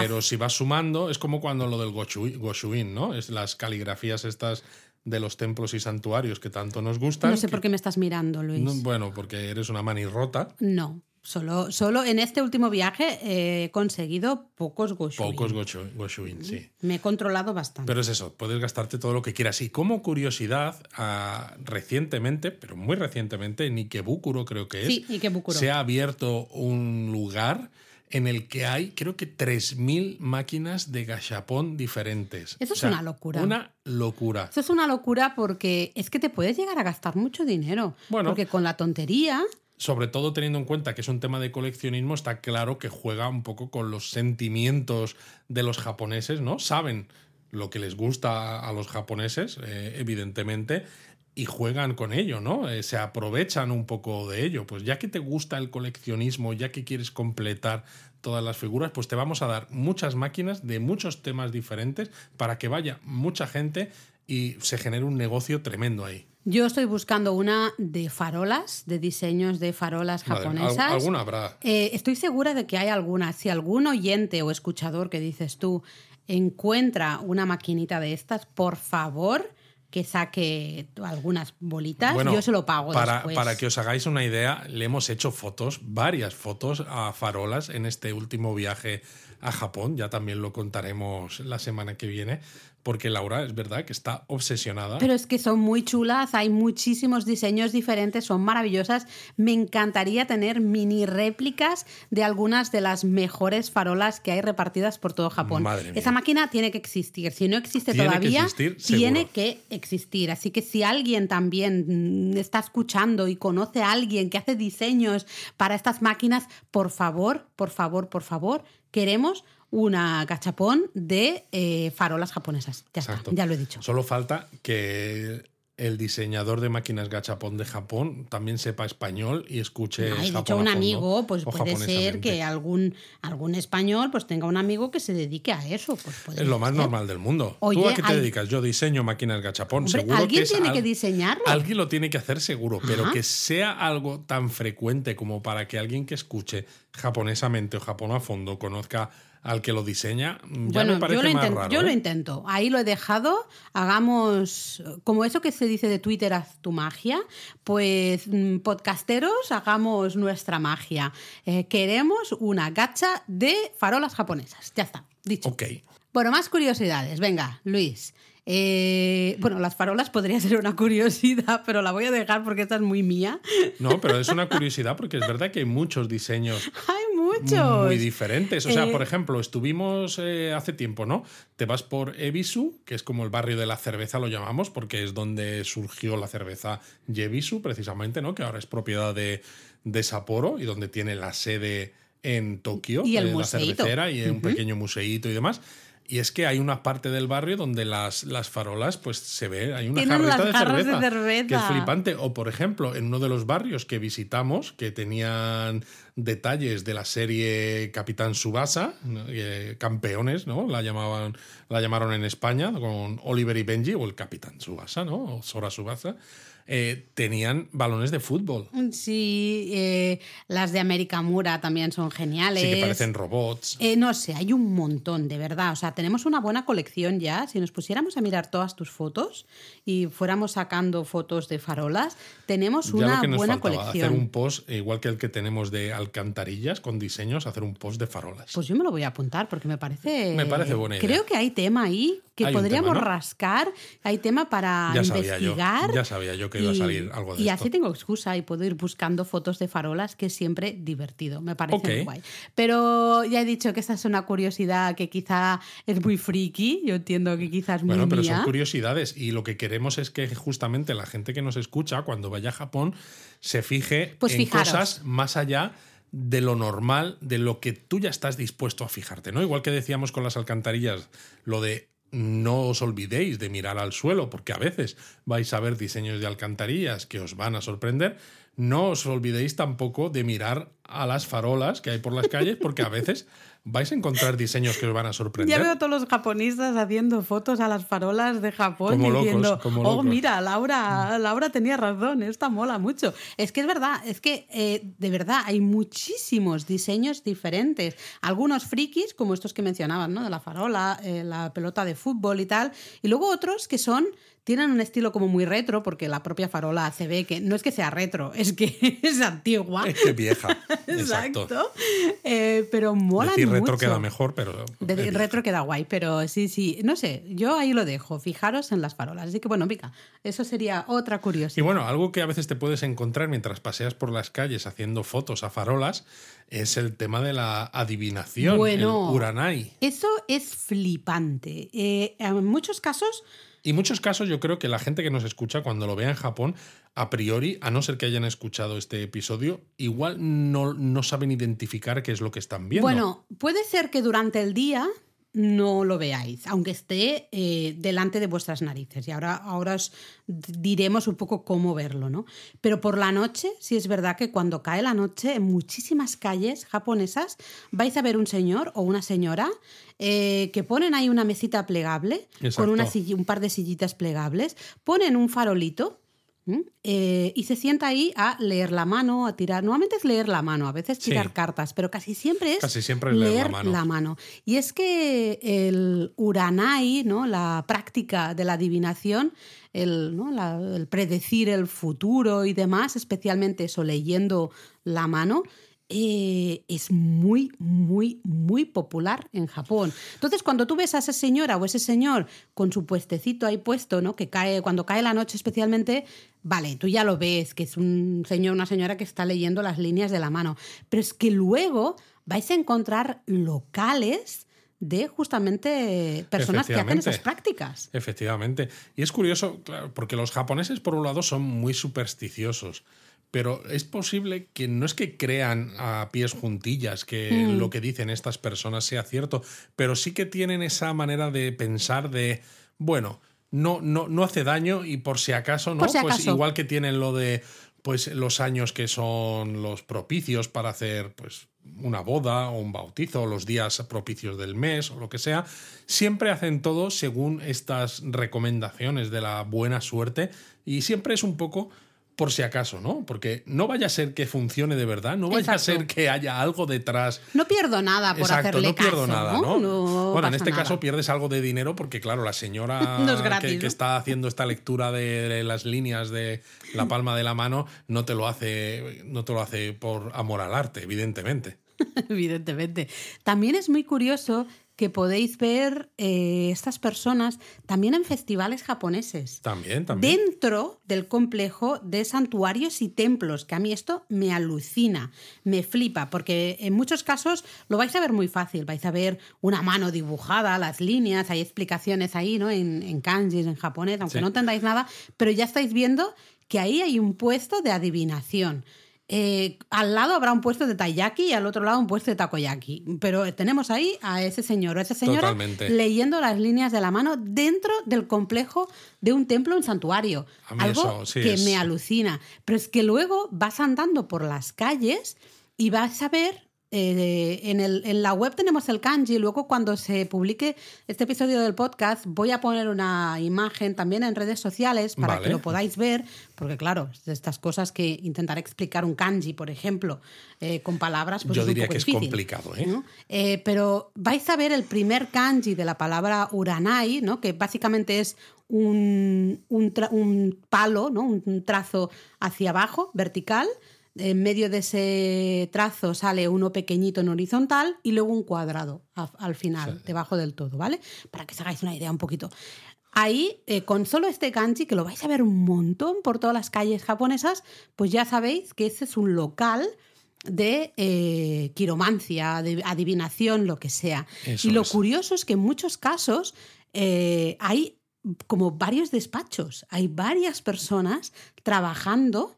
A: Pero si vas sumando, es como cuando lo del Goshuin, ¿no? Es las caligrafías estas de los templos y santuarios que tanto nos gustan.
B: No sé por qué me estás mirando, Luis.
A: bueno, porque eres una manirrota.
B: No. Solo, solo en este último viaje he conseguido pocos Goshuin.
A: Pocos Goshuin, sí.
B: Me he controlado bastante.
A: Pero es eso, puedes gastarte todo lo que quieras. Y como curiosidad, ah, recientemente, pero muy recientemente, en Ikebukuro creo que es,
B: sí, Ikebukuro.
A: se ha abierto un lugar en el que hay, creo que 3.000 máquinas de gachapón diferentes.
B: Eso es una locura.
A: Una locura.
B: Eso es una locura porque es que te puedes llegar a gastar mucho dinero.
A: Bueno.
B: Porque con la tontería
A: sobre todo teniendo en cuenta que es un tema de coleccionismo, está claro que juega un poco con los sentimientos de los japoneses, ¿no? Saben lo que les gusta a los japoneses, eh, evidentemente, y juegan con ello, ¿no? Eh, se aprovechan un poco de ello. Pues ya que te gusta el coleccionismo, ya que quieres completar todas las figuras, pues te vamos a dar muchas máquinas de muchos temas diferentes para que vaya mucha gente y se genere un negocio tremendo ahí.
B: Yo estoy buscando una de farolas, de diseños de farolas
A: Madre,
B: japonesas.
A: al- alguna habrá.
B: Eh, estoy segura de que hay alguna. Si algún oyente o escuchador que dices tú encuentra una maquinita de estas, por favor que saque algunas bolitas.
A: Bueno,
B: Yo se lo pago
A: para,
B: después.
A: para que os hagáis una idea, le hemos hecho fotos, varias fotos a farolas en este último viaje a Japón. Ya también lo contaremos la semana que viene, porque Laura es verdad que está obsesionada.
B: Pero es que son muy chulas, hay muchísimos diseños diferentes, son maravillosas. Me encantaría tener mini réplicas de algunas de las mejores farolas que hay repartidas por todo Japón.
A: Madre mía.
B: Esa máquina tiene que existir. Si no existe
A: Tiene que
B: todavía,
A: existir,
B: tiene
A: seguro.
B: que existir. Así que si alguien también mm, está escuchando y conoce a alguien que hace diseños para estas máquinas, por favor, por favor, por favor, queremos una gachapón de eh, farolas japonesas. Ya
A: Exacto.
B: está, ya lo he dicho.
A: Solo falta que el diseñador de máquinas gachapón de Japón también sepa español y escuche
B: Ay, de hecho,
A: a
B: un amigo, pues puede ser que algún, algún español pues tenga un amigo que se dedique a eso. Pues puede
A: Es lo más
B: ser.
A: normal del mundo. ¿Tú a qué te
B: hay-
A: dedicas? Yo diseño máquinas gachapón.
B: Hombre,
A: seguro
B: alguien
A: que es
B: tiene
A: al-
B: que diseñarlo.
A: Alguien lo tiene que hacer seguro, pero que sea algo tan frecuente como para que alguien que escuche japonesamente o Japón a fondo conozca al que lo diseña, ya
B: bueno,
A: me parece
B: yo, lo
A: más
B: intento,
A: raro.
B: yo lo
A: ¿eh?
B: intento. Ahí lo he dejado. Hagamos, como eso que se dice de Twitter, haz tu magia. Pues mm, podcasteros, hagamos nuestra magia. Eh, queremos una gacha de farolas japonesas. Ya está, dicho.
A: Ok.
B: Bueno, más curiosidades. Venga, Luis. Eh, bueno, las farolas podría ser una curiosidad, pero la voy a dejar porque esta es muy mía.
A: No, pero es una curiosidad porque es verdad que hay muchos diseños
B: Hay muchos.
A: muy diferentes. O sea,
B: Eh,
A: por ejemplo, estuvimos eh, hace tiempo, ¿no? Te vas por Ebisu, que es como el barrio de la cerveza, lo llamamos, porque es donde surgió la cerveza Yebisu, precisamente, ¿no? Que ahora es propiedad de, de Sapporo y donde tiene la sede en Tokio,
B: Y el
A: la cervecera, y un pequeño museíto y demás. Y es que hay una parte del barrio donde las, las farolas, pues se ve, hay una jarrita de cerveza, que es flipante. O, por ejemplo, en uno de los barrios que visitamos, que tenían detalles de la serie Capitán Subasa. Eh, campeones, ¿no? La llamaban, la llamaron en España con Oliver y Benji, o el Capitán Subasa, ¿no? O Sora Subasa. Eh, tenían balones de fútbol.
B: Sí, eh, las de América Mura también son geniales.
A: Sí, que parecen robots.
B: Eh, no sé, hay un montón, de verdad. O sea, tenemos una buena colección ya. Si nos pusiéramos a mirar todas tus fotos y fuéramos sacando fotos de farolas, tenemos
A: Ya
B: una
A: lo que nos
B: buena
A: faltaba,
B: colección.
A: hacer un post, igual que el que tenemos de alcantarillas con diseños, hacer un post de farolas.
B: Pues yo me lo voy a apuntar porque me parece.
A: Me parece buena idea.
B: Creo que hay tema ahí que
A: Hay
B: podríamos
A: tema, ¿no?
B: rascar. Hay tema para
A: Ya sabía yo,
B: investigar.
A: ya sabía yo que iba a
B: y-
A: salir algo de
B: Y
A: esto.
B: así tengo excusa y puedo ir buscando fotos de farolas, que es siempre divertido. Me parece muy guay. Pero ya he dicho que esta es una curiosidad que quizá es muy friki. Yo entiendo que quizás es muy
A: Bueno, pero
B: mía.
A: son curiosidades y lo que queremos es que justamente la gente que nos escucha cuando vaya a Japón se fije
B: Pues
A: en
B: fijaros.
A: cosas más allá de lo normal, de lo que tú ya estás dispuesto a fijarte, ¿no? Igual que decíamos con las alcantarillas, lo de no os olvidéis de mirar al suelo, porque a veces vais a ver diseños de alcantarillas que os van a sorprender. No os olvidéis tampoco de mirar a las farolas que hay por las calles, porque a veces vais a encontrar diseños que os van a sorprender.
B: Ya veo a todos los japonistas haciendo fotos a las farolas de Japón
A: Como locos,
B: diciendo, oh,
A: locos".
B: mira, Laura, Laura tenía razón, esta mola mucho. Es que es verdad, es que eh, de verdad hay muchísimos diseños diferentes. Algunos frikis, como estos que mencionaban, ¿no? De la farola, eh, la pelota de fútbol y tal. Y luego otros que son tienen un estilo como muy retro, porque la propia farola se ve que no es que sea retro, es que es antigua.
A: Es que vieja. Exacto.
B: Exacto. Eh, pero mola
A: Decir retro
B: mucho.
A: queda mejor, pero.
B: De- retro queda guay, pero sí, sí, no sé, yo ahí lo dejo, fijaros en las farolas. Así que bueno, pica, eso sería otra
A: Y
B: curiosidad.
A: bueno, algo que a veces te puedes encontrar mientras paseas por las calles haciendo fotos a farolas es el tema de la adivinación,
B: Bueno.
A: el uranai.
B: Eso es flipante. Eh, en muchos casos,
A: Y muchos casos yo creo que la gente que nos escucha cuando lo vea en Japón, a priori, a no ser que hayan escuchado este episodio, igual no, no saben identificar qué es lo que están viendo.
B: bueno, puede ser que durante el día no lo veáis, aunque esté eh, delante de vuestras narices. Y ahora, ahora os diremos un poco cómo verlo, ¿no? Pero por la noche, sí es verdad que cuando cae la noche, en muchísimas calles japonesas vais a ver un señor o una señora eh, que ponen ahí una mesita plegable
A: Exacto.
B: con una silli- un par de sillitas plegables, ponen un farolito. Eh, y se sienta ahí a leer la mano, a tirar. Normalmente es leer la mano, a veces tirar
A: Sí.
B: cartas, pero casi siempre es,
A: Casi siempre leer la mano.
B: Y es que el Uranai, ¿no? la práctica de la adivinación, el, ¿no? la- el predecir el futuro y demás, especialmente eso, leyendo la mano. Eh, es muy, muy, muy popular en Japón. Entonces, cuando tú ves a esa señora o ese señor con su puestecito ahí puesto, ¿no? Que cae, cuando cae la noche especialmente, vale, tú ya lo ves, que es un señor, una señora que está leyendo las líneas de la mano. Pero es que luego vais a encontrar locales de justamente personas que hacen esas prácticas.
A: Efectivamente. Y es curioso, claro, porque los japoneses, por un lado, son muy supersticiosos. Pero es posible que no es que crean a pies juntillas que
B: Mm.
A: lo que dicen estas personas sea cierto, pero sí que tienen esa manera de pensar de, bueno, no, no, no hace daño y por si acaso, ¿no?
B: Si
A: Pues igual que tienen lo de pues los años que son los propicios para hacer pues una boda o un bautizo, o los días propicios del mes o lo que sea, siempre hacen todo según estas recomendaciones de la buena suerte y siempre es un poco por si acaso, ¿no? Porque no vaya a ser que funcione de verdad, no vaya a ser que haya algo detrás
B: No pierdo nada por
A: Exacto,
B: hacerle
A: no pierdo nada,
B: ¿no?
A: ¿no?
B: No
A: bueno, en este
B: nada.
A: caso pierdes algo de dinero porque, claro, la señora
B: No es gratis,
A: que, que está haciendo esta lectura de las líneas de la palma de la mano no te lo hace, no te lo hace por amor al arte, evidentemente.
B: Evidentemente. También es muy curioso que podéis ver eh, estas personas también en festivales japoneses.
A: También, también.
B: Dentro del complejo de santuarios y templos, que a mí esto me alucina, me flipa, porque en muchos casos lo vais a ver muy fácil, vais a ver una mano dibujada, las líneas, hay explicaciones ahí, ¿no? En, en kanjis, en japonés, aunque
A: Sí.
B: no entendáis nada, pero ya estáis viendo que ahí hay un puesto de adivinación. Eh, al lado habrá un puesto de taiyaki y al otro lado un puesto de takoyaki. Pero tenemos ahí a ese señor o esa señora
A: Totalmente.
B: leyendo las líneas de la mano dentro del complejo de un templo, un santuario.
A: A mí
B: Algo
A: eso, sí,
B: que
A: es-
B: me alucina. Pero es que luego vas andando por las calles y vas a ver. Eh, en, el- en la web tenemos el kanji. Luego, cuando se publique este episodio del podcast, voy a poner una imagen también en redes sociales para
A: Vale.
B: que lo podáis ver. Porque, claro, de estas cosas que intentar explicar un kanji, por ejemplo, eh, con palabras, pues
A: Yo
B: es un
A: diría
B: poco
A: que es complicado, ¿eh?
B: ¿no? Eh, pero vais a ver el primer kanji de la palabra uranai, ¿no? que básicamente es un, un un palo, ¿no? un trazo hacia abajo, vertical. En medio de ese trazo sale uno pequeñito en horizontal y luego un cuadrado al final, debajo del todo, ¿vale? Para que os hagáis una idea un poquito. Ahí, eh, con solo este kanji, que lo vais a ver un montón por todas las calles japonesas, pues ya sabéis que ese es un local de eh, quiromancia, de adivinación, lo que sea.
A: Eso
B: y lo
A: es.
B: curioso es que en muchos casos eh, hay como varios despachos, hay varias personas trabajando,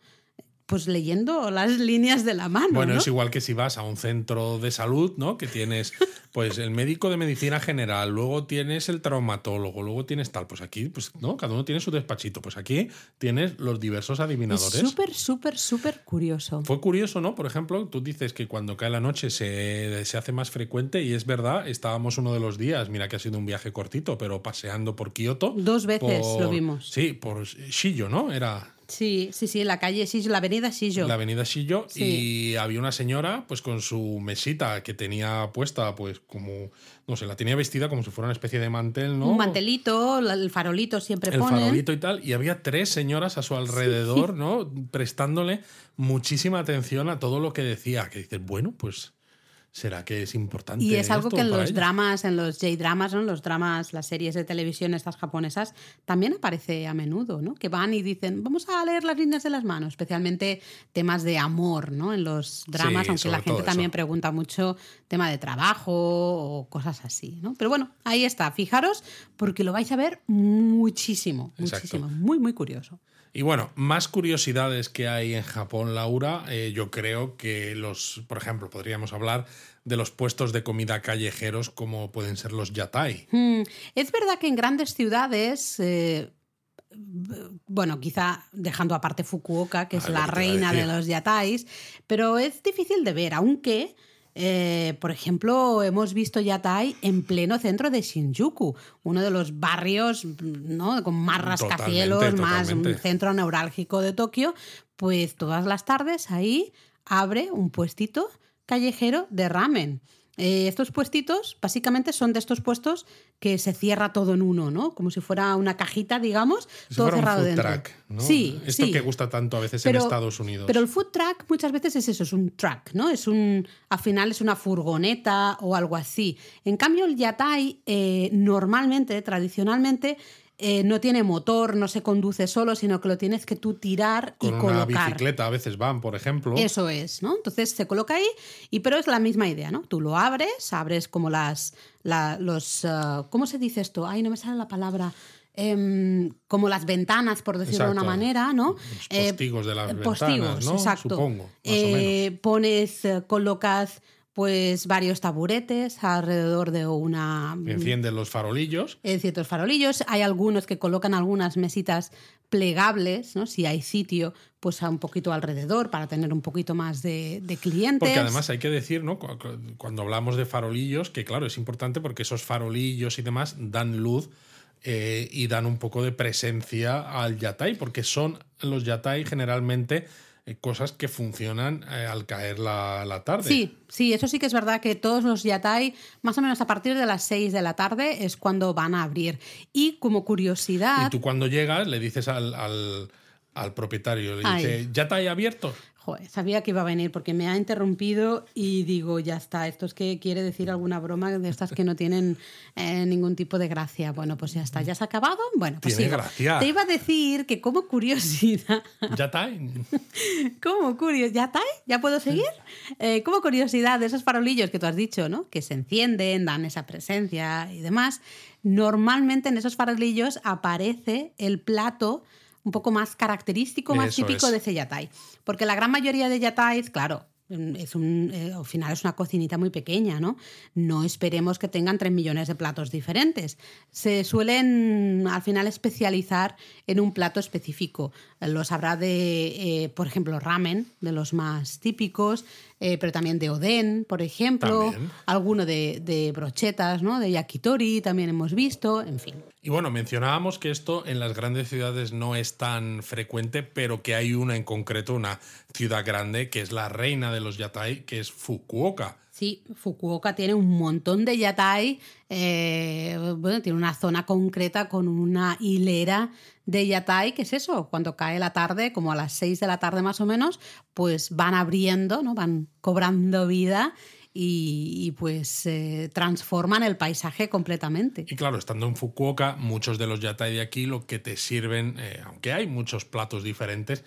B: pues leyendo las líneas de la mano.
A: Bueno,
B: ¿no?
A: es igual que si vas a un centro de salud, ¿no? Que tienes, pues, el médico de medicina general, luego tienes el traumatólogo, luego tienes tal. Pues aquí, pues, ¿no? Cada uno tiene su despachito. Pues aquí tienes los diversos
B: Es
A: adivinadores.
B: súper, súper, súper curioso.
A: Fue curioso, ¿no? Por ejemplo, tú dices que cuando cae la noche se, se hace más frecuente y es verdad, estábamos uno de los días, mira que ha sido un viaje cortito, pero paseando por Kioto.
B: Dos veces
A: por-
B: lo vimos.
A: Sí, por Shijo, ¿no? Era
B: Sí, sí, sí, la calle Shijo, la avenida Shijo.
A: la avenida Shijo
B: Sí.
A: y había una señora pues con su mesita que tenía puesta pues como, no sé, la tenía vestida como si fuera una especie de mantel, ¿no?
B: Un mantelito, el farolito siempre
A: el
B: ponen.
A: farolito y tal, y había tres señoras a su alrededor, ¿no? Prestándole muchísima atención a todo lo que decía. Que dices, bueno, pues será que es importante.
B: Y es algo
A: esto
B: que en los
A: ellos?
B: dramas, en los J-dramas, ¿no? En los dramas, las series de televisión estas japonesas, también aparece a menudo, ¿no? Que van y dicen, vamos a leer las líneas de las manos, especialmente temas de amor, ¿no? En los dramas,
A: Sí,
B: aunque la gente también
A: eso.
B: pregunta mucho tema de trabajo o cosas así, ¿no? Pero bueno, ahí está, fijaros, porque lo vais a ver muchísimo,
A: Exacto.
B: muchísimo, muy, muy curioso.
A: Y bueno, más curiosidades que hay en Japón, Laura. eh, yo creo que los, por ejemplo, podríamos hablar de los puestos de comida callejeros como pueden ser los yatai.
B: Mm, Es verdad que en grandes ciudades, eh, bueno, quizá dejando aparte Fukuoka, que es
A: Ah,
B: la
A: que
B: reina de los yatais, pero es difícil de ver, aunque Eh, por ejemplo, hemos visto yatai en pleno centro de Shinjuku, uno de los barrios ¿no? con más rascacielos,
A: Totalmente,
B: más un centro neurálgico de Tokio. Pues todas las tardes ahí abre un puestito callejero de ramen. Eh, estos puestitos básicamente son de estos puestos que se cierra todo en uno, ¿no? Como si fuera una cajita, digamos,
A: Si
B: todo
A: fuera un
B: cerrado
A: food
B: dentro.
A: truck, ¿no?
B: Sí,
A: Esto
B: sí.
A: que gusta tanto a veces en Estados Unidos.
B: Pero el food truck muchas veces es eso, es un truck, ¿no? Es un, al final es una furgoneta o algo así. En cambio, el yatai eh, normalmente, tradicionalmente, eh, no tiene motor, no se conduce solo, sino que lo tienes que tú tirar
A: Con
B: y
A: una
B: colocar.
A: bicicleta a veces van, por ejemplo.
B: Eso es, ¿no? Entonces se coloca ahí, y pero es la misma idea, ¿no? Tú lo abres, abres como las, la- los, ah, ¿cómo se dice esto? Ay, no me sale la palabra. Em, como las ventanas, por decirlo de una manera, ¿no?
A: Los postigos de las
B: eh,
A: ventanas,
B: postigos,
A: ¿no?
B: exacto.
A: Supongo, más o
B: Eh, Pones, eh, colocas pues varios taburetes alrededor de una
A: Encienden los farolillos.
B: en ciertos farolillos. Hay algunos que colocan algunas mesitas plegables, ¿no? Si hay sitio, pues a un poquito alrededor para tener un poquito más de, de clientes.
A: Porque además hay que decir, ¿no? Cu- cu- Cuando hablamos de farolillos, que claro, es importante porque esos farolillos y demás dan luz eh, y dan un poco de presencia al yatai, porque son los yatai generalmente cosas que funcionan eh, al caer la, la tarde.
B: Sí, sí, eso sí que es verdad que todos los yatai, más o menos a partir de las 6 de la tarde, es cuando van a abrir. Y como curiosidad,
A: Y tú cuando llegas le dices al, al, al propietario, le
B: Ay.
A: dice, ¿yatai abierto?
B: Joder, sabía que iba a venir porque me ha interrumpido y digo, ya está, esto es que quiere decir alguna broma de estas que no tienen eh, ningún tipo de gracia. Bueno, pues ya está, ¿ya se ha acabado? Bueno, pues
A: Tiene
B: sigo.
A: gracia.
B: Te iba a decir que como curiosidad,
A: ¿Yatai?
B: como curiosidad, ¿ya está? ¿Ya puedo seguir? Eh, como curiosidad de esos farolillos que tú has dicho, ¿no? Que se encienden, dan esa presencia y demás. Normalmente en esos farolillos aparece el plato un poco más característico, más
A: Eso
B: típico
A: es.
B: de ese yatai. Porque la gran mayoría de yatais, claro, es un, eh, al final es una cocinita muy pequeña, ¿no? No esperemos que tengan 3 millones de platos diferentes. Se suelen al final especializar en un plato específico. Los habrá de, eh, por ejemplo, ramen, de los más típicos, eh, pero también de oden, por ejemplo,
A: También.
B: alguno de, de brochetas, ¿no? De yakitori también hemos visto, en fin.
A: Y bueno, mencionábamos que esto en las grandes ciudades no es tan frecuente, pero que hay una en concreto, una ciudad grande, que es la reina de los yatai, que es Fukuoka.
B: Sí, Fukuoka tiene un montón de yatai. eh, bueno, tiene una zona concreta con una hilera de yatai. ¿Qué es eso? Cuando cae la tarde, como a las 6 de la tarde más o menos, pues van abriendo, ¿no? Van cobrando vida y, y, pues eh, transforman el paisaje completamente.
A: Y claro, estando en Fukuoka, muchos de los yatai de aquí lo que te sirven, eh, aunque hay muchos platos diferentes,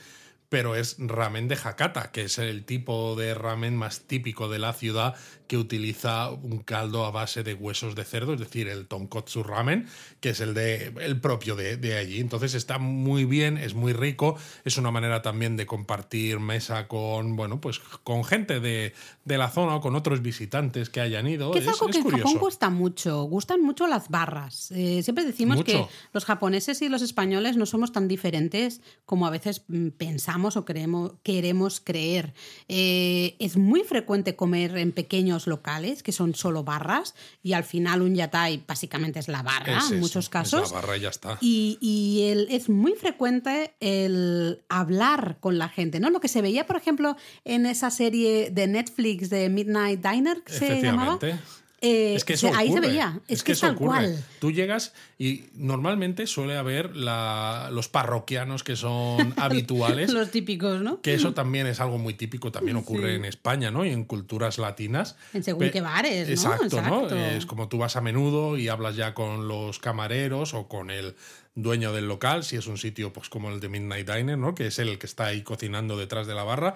A: pero es ramen de Hakata, que es el tipo de ramen más típico de la ciudad que utiliza un caldo a base de huesos de cerdo, es decir, el tonkotsu ramen, que es el, de, el propio de, de allí. Entonces está muy bien, es muy rico, es una manera también de compartir mesa con, bueno, pues con gente de, de la zona o con otros visitantes que hayan ido.
B: Que es, algo que en
A: curioso.
B: Japón gusta mucho, gustan mucho las barras. Eh, siempre decimos
A: Mucho.
B: que los japoneses y los españoles no somos tan diferentes como a veces mm, pensamos o queremos, queremos creer. Eh, es muy frecuente comer en pequeños locales, que son solo barras, y al final un yatai básicamente es la barra
A: Es
B: en muchos
A: es
B: casos.
A: la barra y ya está.
B: Y, y el- es muy frecuente el hablar con la gente, ¿no? Lo que se veía, por ejemplo, en esa serie de Netflix de Midnight Diner, que se llamaba. Eh,
A: es que eso
B: ahí se veía. Es, que, es
A: eso
B: tal
A: ocurre.
B: cual.
A: Tú llegas y normalmente suele haber la- los parroquianos que son habituales.
B: Los típicos, ¿no?
A: Que eso también es algo muy típico, también ocurre en España, ¿no? Y en culturas latinas.
B: En según qué bares, ¿no?
A: Exacto, ¿no?
B: Exacto.
A: Es como tú vas a menudo y hablas ya con los camareros o con el dueño del local, si es un sitio pues como el de Midnight Diner, ¿no? Que es el que está ahí cocinando detrás de la barra.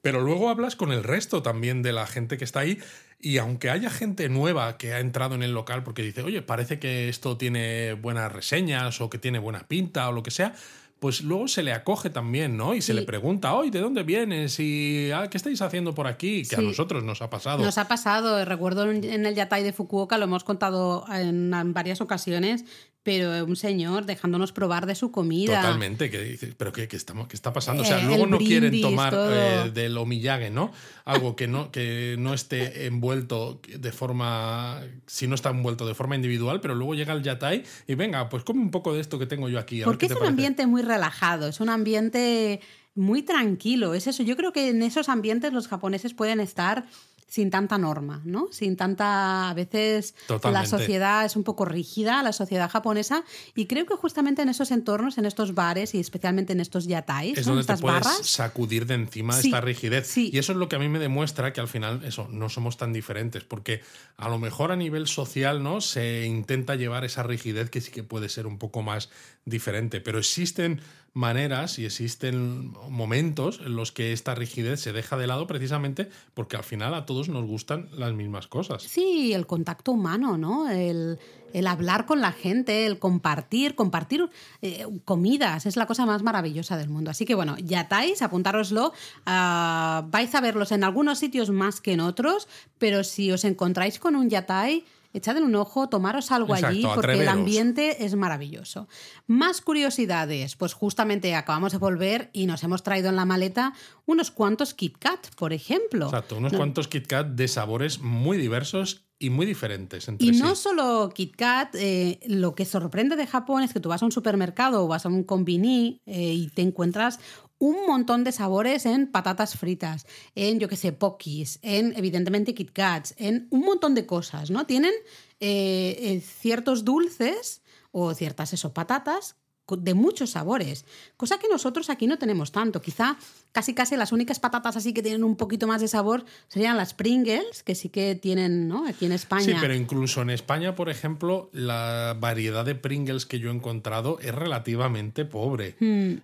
A: Pero luego hablas con el resto también de la gente que está ahí y aunque haya gente nueva que ha entrado en el local porque dice, oye, parece que esto tiene buenas reseñas o que tiene buena pinta o lo que sea, pues luego se le acoge también, ¿no? Y se le pregunta, oye, ¿de dónde vienes? ¿Y ah, qué estáis haciendo por aquí? Que a nosotros nos ha pasado.
B: Nos ha pasado, recuerdo en el Yatai de Fukuoka, lo hemos contado en varias ocasiones, pero un señor dejándonos probar de su comida.
A: Totalmente, que dices, pero ¿qué, qué estamos, qué está pasando? O sea,
B: Eh,
A: luego no quieren tomar eh, del omiyage, ¿no? Algo que no, que no esté envuelto de forma, si no está envuelto de forma individual, pero luego llega el yatai y venga, pues come un poco de esto que tengo yo aquí. a
B: Porque es un
A: parece".
B: ambiente muy relajado, es un ambiente muy tranquilo. Es eso. Yo creo que en esos ambientes los japoneses pueden estar sin tanta norma, ¿no? Sin tanta. A veces
A: Totalmente.
B: la sociedad es un poco rígida, la sociedad japonesa, y creo que justamente en esos entornos, en estos bares y especialmente en estos yatais,
A: es donde te
B: estas
A: puedes
B: barras.
A: sacudir de encima
B: Sí,
A: esta rigidez.
B: sí.
A: Y eso es lo que a mí me demuestra que al final, eso, no somos tan diferentes, porque a lo mejor a nivel social, ¿no? Se intenta llevar esa rigidez que sí que puede ser un poco más diferente, pero existen maneras y existen momentos en los que esta rigidez se deja de lado precisamente porque al final a todos nos gustan las mismas cosas.
B: Sí, el contacto humano, ¿no? El, el hablar con la gente, el compartir, compartir eh, comidas, es la cosa más maravillosa del mundo. Así que bueno, yatais, apuntároslo, ah, vais a verlos en algunos sitios más que en otros, pero si os encontráis con un yatai, echadle un ojo, tomaros algo
A: Exacto,
B: allí, porque el ambiente es maravilloso. Más curiosidades, pues justamente acabamos de volver y nos hemos traído en la maleta unos cuantos Kit Kat, por ejemplo.
A: Exacto, unos
B: No-
A: cuantos Kit Kat de sabores muy diversos y muy diferentes entre
B: Y
A: sí.
B: no solo Kit Kat, eh, lo que sorprende de Japón es que tú vas a un supermercado o vas a un combini eh, y te encuentras un montón de sabores en patatas fritas, en, yo qué sé, pokis, en, evidentemente, Kit Kats, en un montón de cosas, ¿no? Tienen eh, eh, ciertos dulces o ciertas, eso, patatas de muchos sabores, cosa que nosotros aquí no tenemos tanto. Quizá casi casi las únicas patatas así que tienen un poquito más de sabor serían las Pringles, que sí que tienen, ¿no? Aquí en España.
A: Sí, pero incluso en España, por ejemplo, la variedad de Pringles que yo he encontrado es relativamente pobre.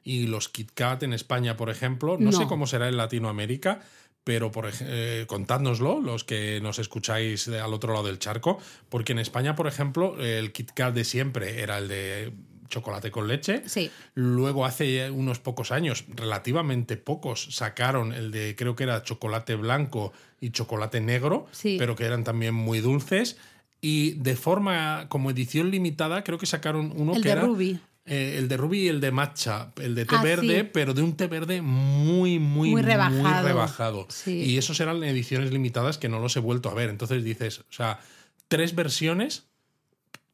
A: Y los Kit Kat en España, por ejemplo, no, sé
B: Hmm.
A: Cómo será en Latinoamérica, pero por eh, contádnoslo, los que nos escucháis al otro lado del charco, porque en España, por ejemplo, el Kit Kat de siempre era el de chocolate con leche.
B: Sí.
A: Luego, hace unos pocos años, relativamente pocos, sacaron el de, creo que era chocolate blanco y chocolate negro,
B: Sí.
A: pero que eran también muy dulces. Y de forma, como edición limitada, creo que sacaron uno
B: El
A: que
B: de
A: era.
B: Ruby.
A: eh, el de Ruby y el de matcha, el de té
B: Ah,
A: verde,
B: sí.
A: pero de un té verde muy, muy,
B: Muy rebajado.
A: rebajado.
B: Sí.
A: Y esos eran ediciones limitadas que no los he vuelto a ver. Entonces dices, o sea, tres versiones,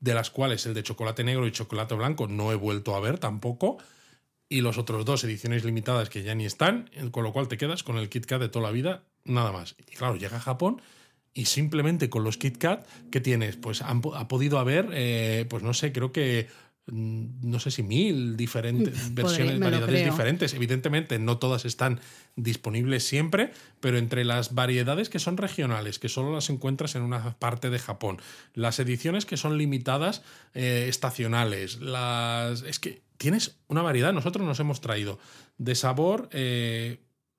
A: de las cuales el de chocolate negro y chocolate blanco no he vuelto a ver tampoco. Y los otros dos ediciones limitadas que ya ni están, con lo cual te quedas con el Kit Kat de toda la vida, nada más. Y claro, llega a Japón y simplemente con los Kit Kat que tienes, pues han ha podido haber, eh, pues no sé, creo que no sé si mil diferentes versiones, variedades diferentes. Evidentemente, no todas están disponibles siempre, pero entre las variedades que son regionales, que solo las encuentras en una parte de Japón, las ediciones que son limitadas, eh, estacionales, las. Es que tienes una variedad. Nosotros nos hemos traído de sabor. eh,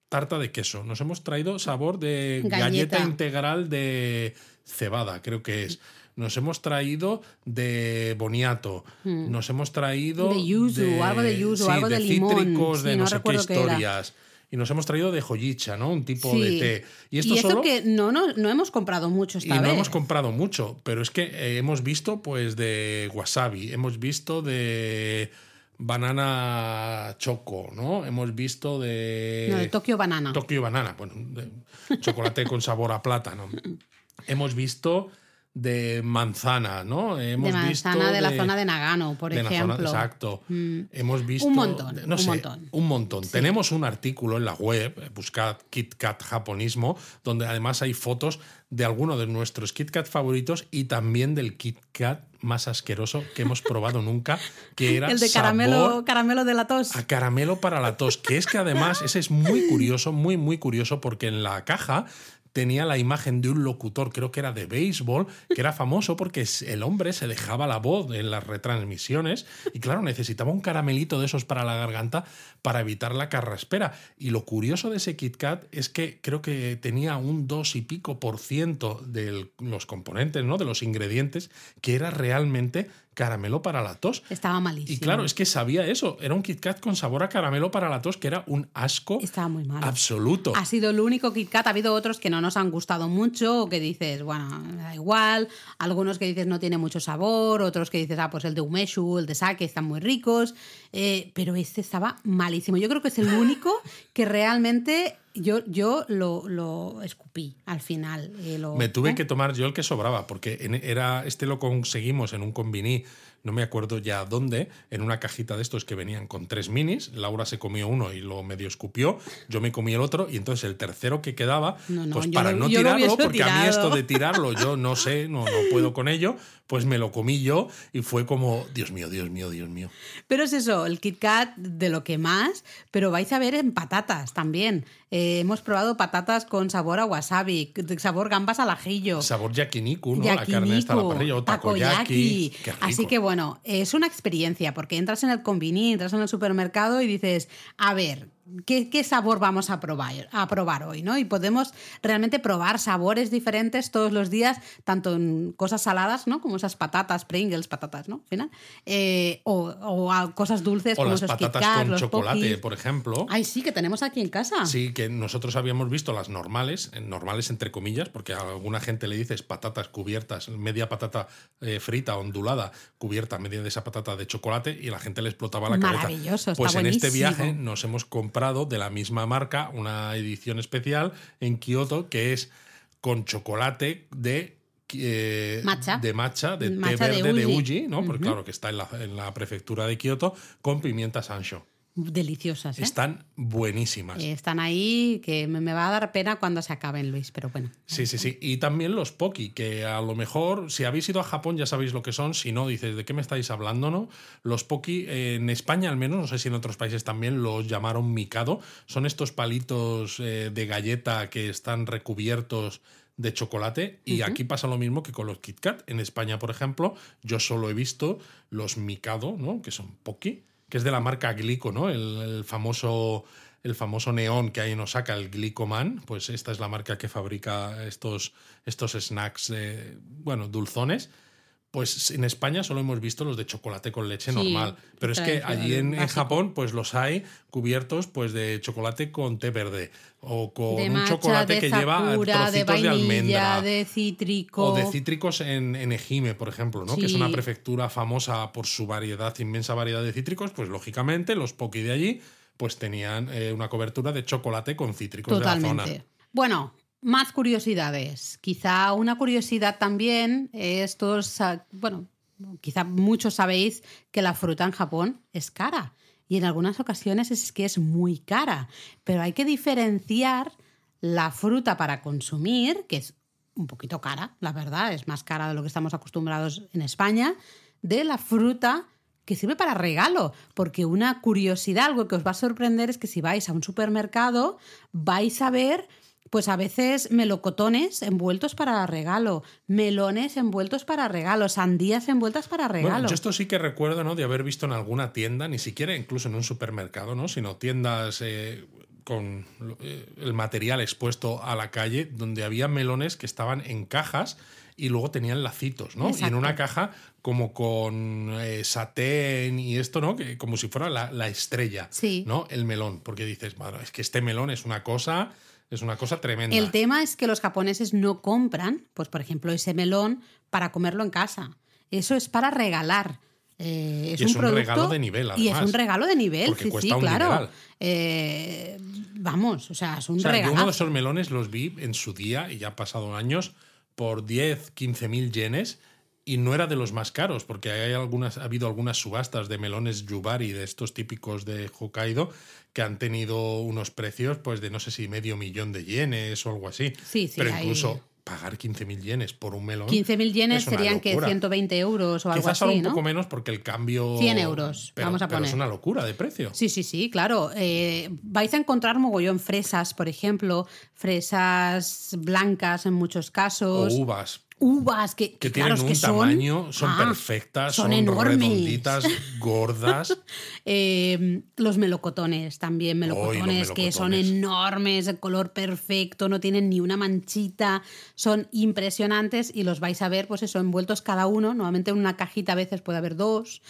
A: tarta de queso. Nos hemos traído sabor de
B: Galleta.
A: galleta integral de cebada, creo que es. Nos hemos traído de boniato. Nos hemos traído.
B: Hmm. De yuzu, algo de yuzu, algo de limón.
A: cítricos, de
B: Sí,
A: no,
B: no
A: sé qué historias. Y nos hemos traído de joyicha, ¿no? Un tipo
B: Sí.
A: de té. Y esto
B: eso
A: solo.
B: que no, no, no hemos comprado mucho
A: Y
B: esta
A: no
B: vez.
A: hemos comprado mucho, pero es que eh, hemos visto pues de wasabi, hemos visto de banana choco, ¿no? Hemos visto de...
B: No, de Tokio Banana.
A: Tokio Banana, bueno, de chocolate con sabor a plátano. Hemos visto de manzana, ¿no? Hemos
B: de
A: visto
B: manzana de, la zona de Nagano, por
A: de la zona-
B: ejemplo.
A: exacto.
B: Mm.
A: Hemos visto.
B: Un montón,
A: No
B: un
A: sé,
B: montón.
A: un montón. Tenemos un artículo en la web, eh, buscad Kit Kat japonismo, donde además hay fotos de algunos de nuestros Kit Kat favoritos y también del Kit Kat más asqueroso que hemos probado nunca, que era
B: El de
A: sabor
B: caramelo, caramelo de la tos.
A: a caramelo para la tos, que es que además ese es muy curioso, muy, muy curioso, porque en la caja tenía la imagen de un locutor, creo que era de béisbol, que era famoso porque el hombre se dejaba la voz en las retransmisiones y claro, necesitaba un caramelito de esos para la garganta para evitar la carraspera. Y lo curioso de ese Kit Kat es que creo que tenía un dos y pico por ciento de los componentes, ¿no? de los ingredientes, que era realmente caramelo para la tos.
B: Estaba malísimo.
A: Y claro, es que sabía eso. Era un Kit Kat con sabor a caramelo para la tos, que era un asco
B: Estaba muy mal.
A: absoluto.
B: Ha sido el único Kit Kat. Ha habido otros que no nos han gustado mucho, o que dices, bueno, me da igual. Algunos que dices no tiene mucho sabor, otros que dices, ah, pues el de Umeshu, el de Sake están muy ricos. Eh, pero este estaba malísimo. Yo creo que es el único que realmente yo, yo lo, lo escupí al final. eh, lo-
A: Me tuve
B: ¿eh?
A: que tomar yo el que sobraba, porque en- era, este lo conseguimos en un combiní, no me acuerdo ya dónde, en una cajita de estos que venían con tres minis. Laura se comió uno y lo medio escupió, yo me comí el otro, y entonces el tercero que quedaba,
B: No, no,
A: pues para
B: lo-
A: no tirarlo, porque a mí esto de tirarlo yo no sé, no, no puedo con ello, pues me lo comí yo y fue como, Dios mío, Dios mío, Dios mío.
B: Pero es eso, el Kit Kat de lo que más, pero vais a ver en patatas también. Eh, hemos probado patatas con sabor a wasabi, sabor gambas al ajillo.
A: Sabor yakiniku, ¿no? La carne está a la parrilla, o takoyaki.
B: Así que bueno, es una experiencia porque entras en el convini, entras en el supermercado y dices, a ver, ¿qué, qué sabor vamos a probar, a probar hoy? ¿no? Y podemos realmente probar sabores diferentes todos los días, tanto en cosas saladas, ¿no? Como esas patatas, Pringles, patatas, ¿no? Al final. eh, o, o a cosas dulces
A: O
B: como
A: las
B: esos Kit
A: patatas
B: Kat,
A: con
B: los
A: chocolate, por ejemplo.
B: Ay, sí, que tenemos aquí en casa.
A: Sí, que nosotros habíamos visto las normales, eh, normales entre comillas, porque a alguna gente le dices patatas cubiertas, media patata eh, frita, ondulada, cubierta media de esa patata de chocolate y la gente le explotaba la cabeza.
B: Maravilloso, está
A: Pues en este viaje nos hemos comprado de la misma marca una edición especial en Kioto que es con chocolate de eh,
B: Matcha.
A: de matcha, de
B: Matcha
A: té
B: de
A: verde de
B: Uji.
A: Uji, ¿no? Porque claro que está en la, en la prefectura de Kioto con pimienta sancho.
B: Deliciosas, ¿eh?
A: Están buenísimas.
B: Eh, Están ahí, que me me va a dar pena cuando se acaben, Luis, pero bueno.
A: Sí, sí, sí. Y también los Poki, que a lo mejor, si habéis ido a Japón ya sabéis lo que son. Si no, dices, ¿de qué me estáis hablando? no? Los Poki, eh, en España al menos, no sé si en otros países también, los llamaron Mikado. Son estos palitos de galleta que están recubiertos de chocolate. Y aquí pasa lo mismo que con los Kit Kat. En España, por ejemplo, yo solo he visto los Mikado, ¿no? Que son Poki, que es de la marca Glico, ¿no? El, famoso el famoso neón que ahí nos saca el Glicoman, pues esta es la marca que fabrica estos, estos snacks, eh, bueno, dulzones. Pues en España solo hemos visto los de chocolate con leche
B: Sí,
A: normal. Pero es que allí en, en. Japón, pues los hay cubiertos pues de chocolate con té verde. O con
B: de
A: un
B: matcha,
A: chocolate que lleva
B: sakura, de
A: trocitos de,
B: vainilla,
A: almendra.
B: de cítrico.
A: O de cítricos en, en Ejime, por ejemplo, ¿no? que es una prefectura famosa por su variedad, inmensa variedad de cítricos, pues lógicamente los poki de allí pues tenían eh, una cobertura de chocolate con cítricos de la zona.
B: Totalmente. Bueno, más curiosidades. Quizá una curiosidad también es todos, bueno, quizá muchos sabéis que la fruta en Japón es cara. Y en algunas ocasiones es que es muy cara. Pero hay que diferenciar la fruta para consumir, que es un poquito cara, la verdad, es más cara de lo que estamos acostumbrados en España, de la fruta que sirve para regalo. Porque una curiosidad, algo que os va a sorprender es que si vais a un supermercado, vais a ver, pues a veces melocotones envueltos para regalo, melones envueltos para regalo, sandías envueltas para regalo.
A: Bueno, yo esto sí que recuerdo, ¿no? De haber visto en alguna tienda, ni siquiera incluso en un supermercado, ¿no? Sino tiendas eh, con eh, el material expuesto a la calle, donde había melones que estaban en cajas y luego tenían lacitos, ¿no? Y en una caja como con eh, satén y esto, ¿no? Que como si fuera la, la estrella,
B: Sí.
A: ¿no? El melón, porque dices, madre, es que este melón es una cosa, es una cosa tremenda.
B: El tema es que los japoneses no compran, pues por ejemplo, ese melón para comerlo en casa. Eso es para regalar. Eh, es
A: Y
B: un,
A: es un
B: producto-
A: regalo de nivel,
B: Y es
A: además.
B: un regalo de nivel,
A: Porque
B: sí,
A: cuesta
B: sí,
A: un
B: claro. Eh, vamos, o sea, es un
A: O sea, yo
B: regalo.
A: uno de esos melones los vi en su día, y ya han pasado años, por 10, 15 mil yenes, y no era de los más caros, porque hay algunas, ha habido algunas subastas de melones Yubari, de estos típicos de Hokkaido, que han tenido unos precios, pues de no sé si medio millón de yenes o algo así.
B: Sí, sí,
A: Pero
B: hay-
A: incluso pagar 15 mil yenes por un melón.
B: 15.000 yenes serían que
A: locura.
B: 120 euros o algo
A: Quizás
B: así,
A: un
B: ¿no?
A: poco menos porque el cambio.
B: 100 euros,
A: Pero-
B: vamos a
A: pero es
B: poner.
A: una locura de precio.
B: Sí, sí, sí, claro. Eh, vais a encontrar mogollón fresas, por ejemplo, fresas blancas en muchos
A: O
B: casos.
A: uvas.
B: Uvas que,
A: que tienen un
B: que son-
A: tamaño, son
B: Ah,
A: perfectas,
B: son
A: son,
B: enormes.
A: redonditas, gordas.
B: Eh, los melocotones también, melocotones que son enormes, de color perfecto, no tienen ni una manchita, son impresionantes y los vais a ver, pues eso, envueltos cada uno. Normalmente en una cajita a veces puede haber dos,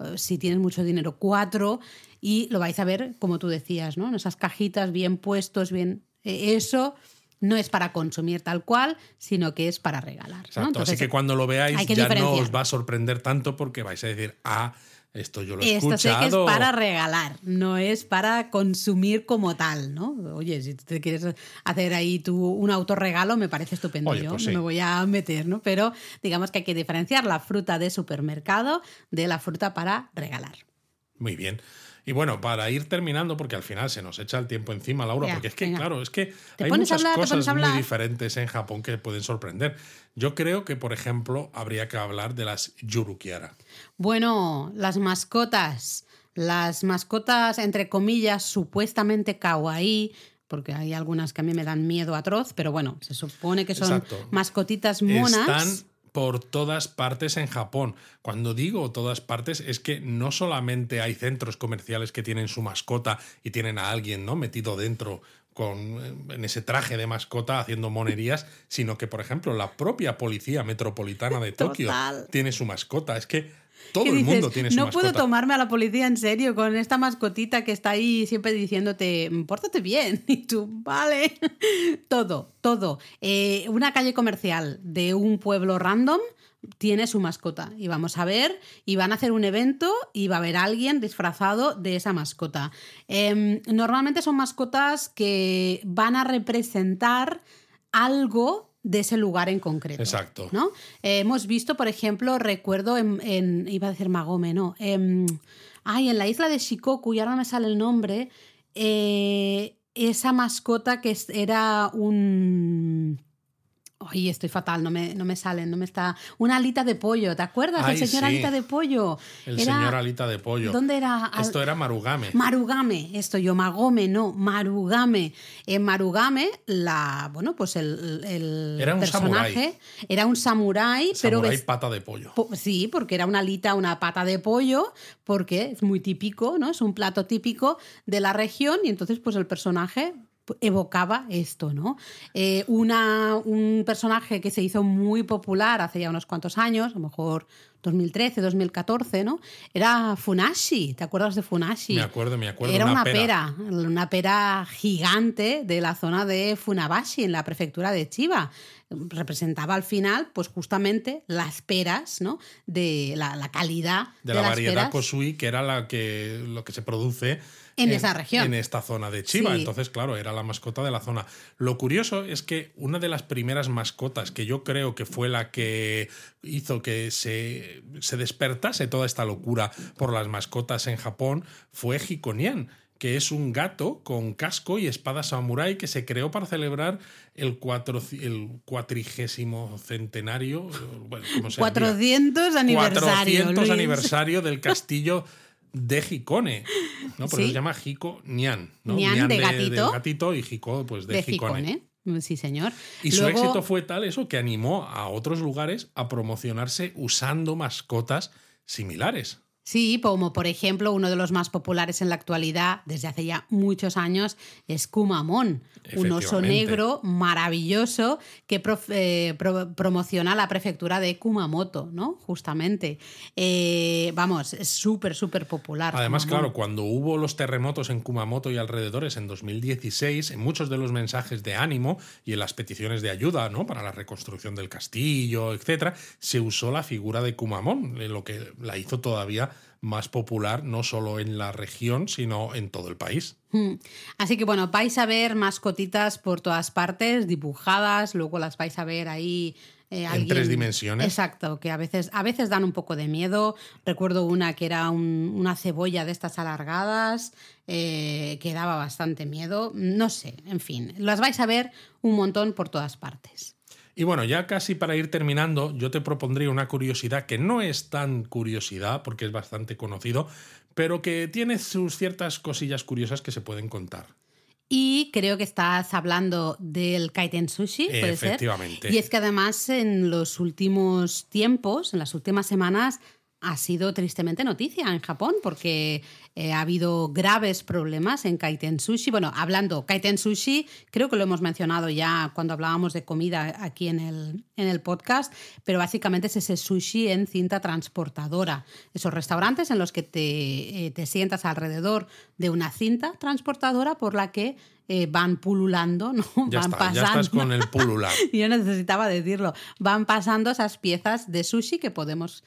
B: eh, si tienes mucho dinero, cuatro, y lo vais a ver, como tú decías, ¿no? En esas cajitas bien puestos, bien. eh, eso no es para consumir tal cual, sino que es para regalar. ¿no?
A: Exacto.
B: Entonces,
A: Así que cuando lo veáis ya no os va a sorprender tanto porque vais a decir, ah, esto yo lo he
B: Esto sé que es para regalar, no es para consumir como tal, ¿no? Oye, si te quieres hacer ahí tú un autorregalo, me parece estupendo.
A: Oye,
B: Yo
A: pues sí.
B: me voy a meter, ¿no? Pero digamos que hay que diferenciar la fruta de supermercado de la fruta para regalar.
A: Muy bien. Y bueno, para ir terminando, porque al final se nos echa el tiempo encima, Laura,
B: Ya,
A: porque es que,
B: venga.
A: claro, es que hay muchas
B: hablar,
A: cosas muy diferentes en Japón que pueden sorprender. Yo creo que, por ejemplo, habría que hablar de las yurukiara.
B: Bueno, las mascotas. Las mascotas, entre comillas, supuestamente kawaii, porque hay algunas que a mí me dan miedo atroz, pero bueno, se supone que son
A: Exacto.
B: mascotitas monas.
A: Están por todas partes en Japón. Cuando digo todas partes es que no solamente hay centros comerciales que tienen su mascota y tienen a alguien ¿no? metido dentro con, en ese traje de mascota haciendo monerías, sino que, por ejemplo, la propia policía metropolitana de Tokio
B: Total.
A: tiene su mascota. Es que todo
B: ¿Qué
A: el
B: dices?
A: mundo tiene su
B: no
A: mascota.
B: puedo tomarme a la policía en serio con esta mascotita que está ahí siempre diciéndote, pórtate bien. Y tú, vale. todo, todo. Eh, una calle comercial de un pueblo random tiene su mascota. Y vamos a ver, y van a hacer un evento y va a haber alguien disfrazado de esa mascota. Em, normalmente son mascotas que van a representar algo de ese lugar en concreto.
A: Exacto.
B: ¿no? Eh, hemos visto, por ejemplo, recuerdo en, en- iba a decir Magome, no, Em, ay, en la isla de Shikoku, y ahora no me sale el nombre, eh, esa mascota que era un... Ay, estoy fatal, no me, no me salen, no me está... Una alita de pollo, ¿te acuerdas?
A: Ay,
B: el señor
A: sí.
B: alita de pollo.
A: El
B: Era-
A: señor alita de pollo.
B: ¿Dónde era?
A: Esto era Marugame.
B: Marugame, esto yo, Magome, no, Marugame. En Marugame, la, bueno, pues el, el
A: Era un
B: personaje
A: samurái.
B: era un samurái, pero
A: Samurai
B: ves-
A: pata de pollo.
B: po- sí, porque era una alita, una pata de pollo, porque es muy típico, ¿no? Es un plato típico de la región y entonces pues el personaje evocaba esto, ¿no? Eh, una, un personaje que se hizo muy popular hace ya unos cuantos años, a lo mejor 2013, 2014, ¿no? Era Funashi, ¿te acuerdas de Funashi?
A: Me acuerdo, me acuerdo.
B: Era
A: una
B: una,
A: pera.
B: pera. una pera gigante de la zona de Funabashi, en la prefectura de Chiba. Representaba al final, pues justamente las peras, ¿no? De la, la calidad
A: de
B: de,
A: la
B: las
A: variedad
B: peras.
A: Kosui, que era la que, lo que se produce
B: En esa región.
A: En esta zona de Chiba.
B: Sí.
A: Entonces, claro, era la mascota de la zona. Lo curioso es que una de las primeras mascotas que yo creo que fue la que hizo que se, se despertase toda esta locura por las mascotas en Japón fue Hikonian que es un gato con casco y espada samurái que se creó para celebrar el, cuatro, el cuatrigésimo centenario, bueno, ¿cómo se diría?
B: 400 aniversario.
A: 400
B: Luis.
A: aniversario del castillo de Hikone. ¿no? Por
B: Sí.
A: eso se llama Hiko Nian. ¿no?
B: Nian de gatito.
A: gatito y Hiko pues, de,
B: De
A: Hikone.
B: Hikone. Sí, señor.
A: Y su éxito fue tal eso que animó a otros lugares a promocionarse usando mascotas similares.
B: Sí, como por ejemplo uno de los más populares en la actualidad desde hace ya muchos años es Kumamon, un oso negro maravilloso que eh, pro- promociona la prefectura de Kumamoto, ¿no? Justamente. Eh, vamos, es súper, súper popular.
A: Además,
B: Kumamon.
A: claro, cuando hubo los terremotos en Kumamoto y alrededores en 2016, en muchos de los mensajes de ánimo y en las peticiones de ayuda ¿no? para la reconstrucción del castillo, etcétera, se usó la figura de Kumamon, eh, lo que la hizo todavía más popular no solo en la región, sino en todo el país.
B: Mm. Así que bueno, vais a ver mascotitas por todas partes, dibujadas, luego las vais a ver ahí. eh,
A: En tres dimensiones.
B: Exacto, que a veces, a veces dan un poco de miedo. Recuerdo una que era un- una cebolla de estas alargadas, eh, que daba bastante miedo. No sé, en fin, las vais a ver un montón por todas partes.
A: Y bueno, ya casi para ir terminando, yo te propondría una curiosidad que no es tan curiosidad, porque es bastante conocido, pero que tiene sus ciertas cosillas curiosas que se pueden contar.
B: Y creo que estás hablando del kaiten sushi, puede
A: Efectivamente.
B: ser. Y es que además en los últimos tiempos, en las últimas semanas, ha sido tristemente noticia en Japón porque eh, ha habido graves problemas en Kaiten Sushi. Bueno, hablando Kaiten Sushi, creo que lo hemos mencionado ya cuando hablábamos de comida aquí en el, en el podcast, pero básicamente es ese sushi en cinta transportadora. Esos restaurantes en los que te, eh, te sientas alrededor de una cinta transportadora por la que eh, van pululando, ¿no?
A: Ya,
B: van
A: está,
B: pasando.
A: ya estás con el pulular.
B: Yo necesitaba decirlo. Van pasando esas piezas de sushi que podemos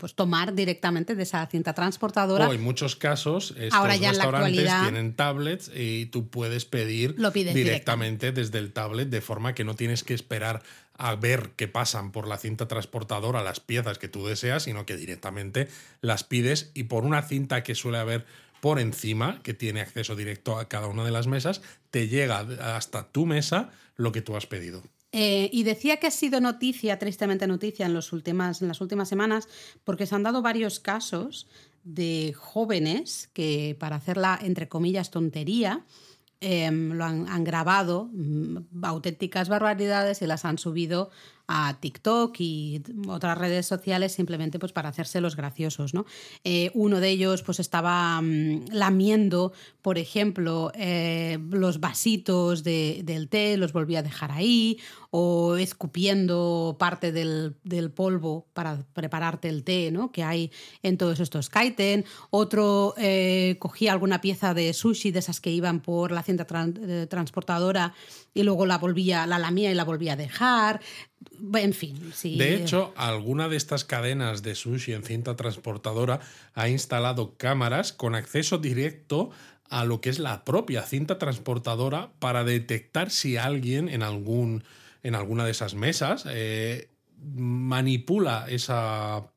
B: pues, tomar directamente de esa cinta transportadora.
A: O en muchos casos, estos
B: Ahora ya en la
A: restaurantes tienen tablets y tú puedes pedir
B: Lo pides
A: directamente desde el tablet, de forma que no tienes que esperar a ver que pasan por la cinta transportadora las piezas que tú deseas, sino que directamente las pides y por una cinta que suele haber por encima, que tiene acceso directo a cada una de las mesas, te llega hasta tu mesa lo que tú has pedido.
B: Eh, y decía que ha sido noticia, tristemente noticia, en, los últimas, en las últimas semanas, porque se han dado varios casos de jóvenes que, para hacer la, entre comillas, tontería, em, lo han, han grabado mm, auténticas barbaridades y las han subido a TikTok y otras redes sociales simplemente pues para hacerse los graciosos, ¿no? Eh, uno de ellos pues estaba mm, lamiendo, por ejemplo, eh, los vasitos de- del té, los volvía a dejar ahí, o escupiendo parte del, del polvo para prepararte el té, ¿no? Que hay en todos estos kaiten. Otro eh, cogía alguna pieza de sushi de esas que iban por la cinta tran- transportadora y luego la volvía, la lamía y la volvía a dejar. En fin, sí.
A: De hecho, alguna de estas cadenas de sushi en cinta transportadora ha instalado cámaras con acceso directo a lo que es la propia cinta transportadora para detectar si alguien en, algún, en alguna de esas mesas eh, manipula esa,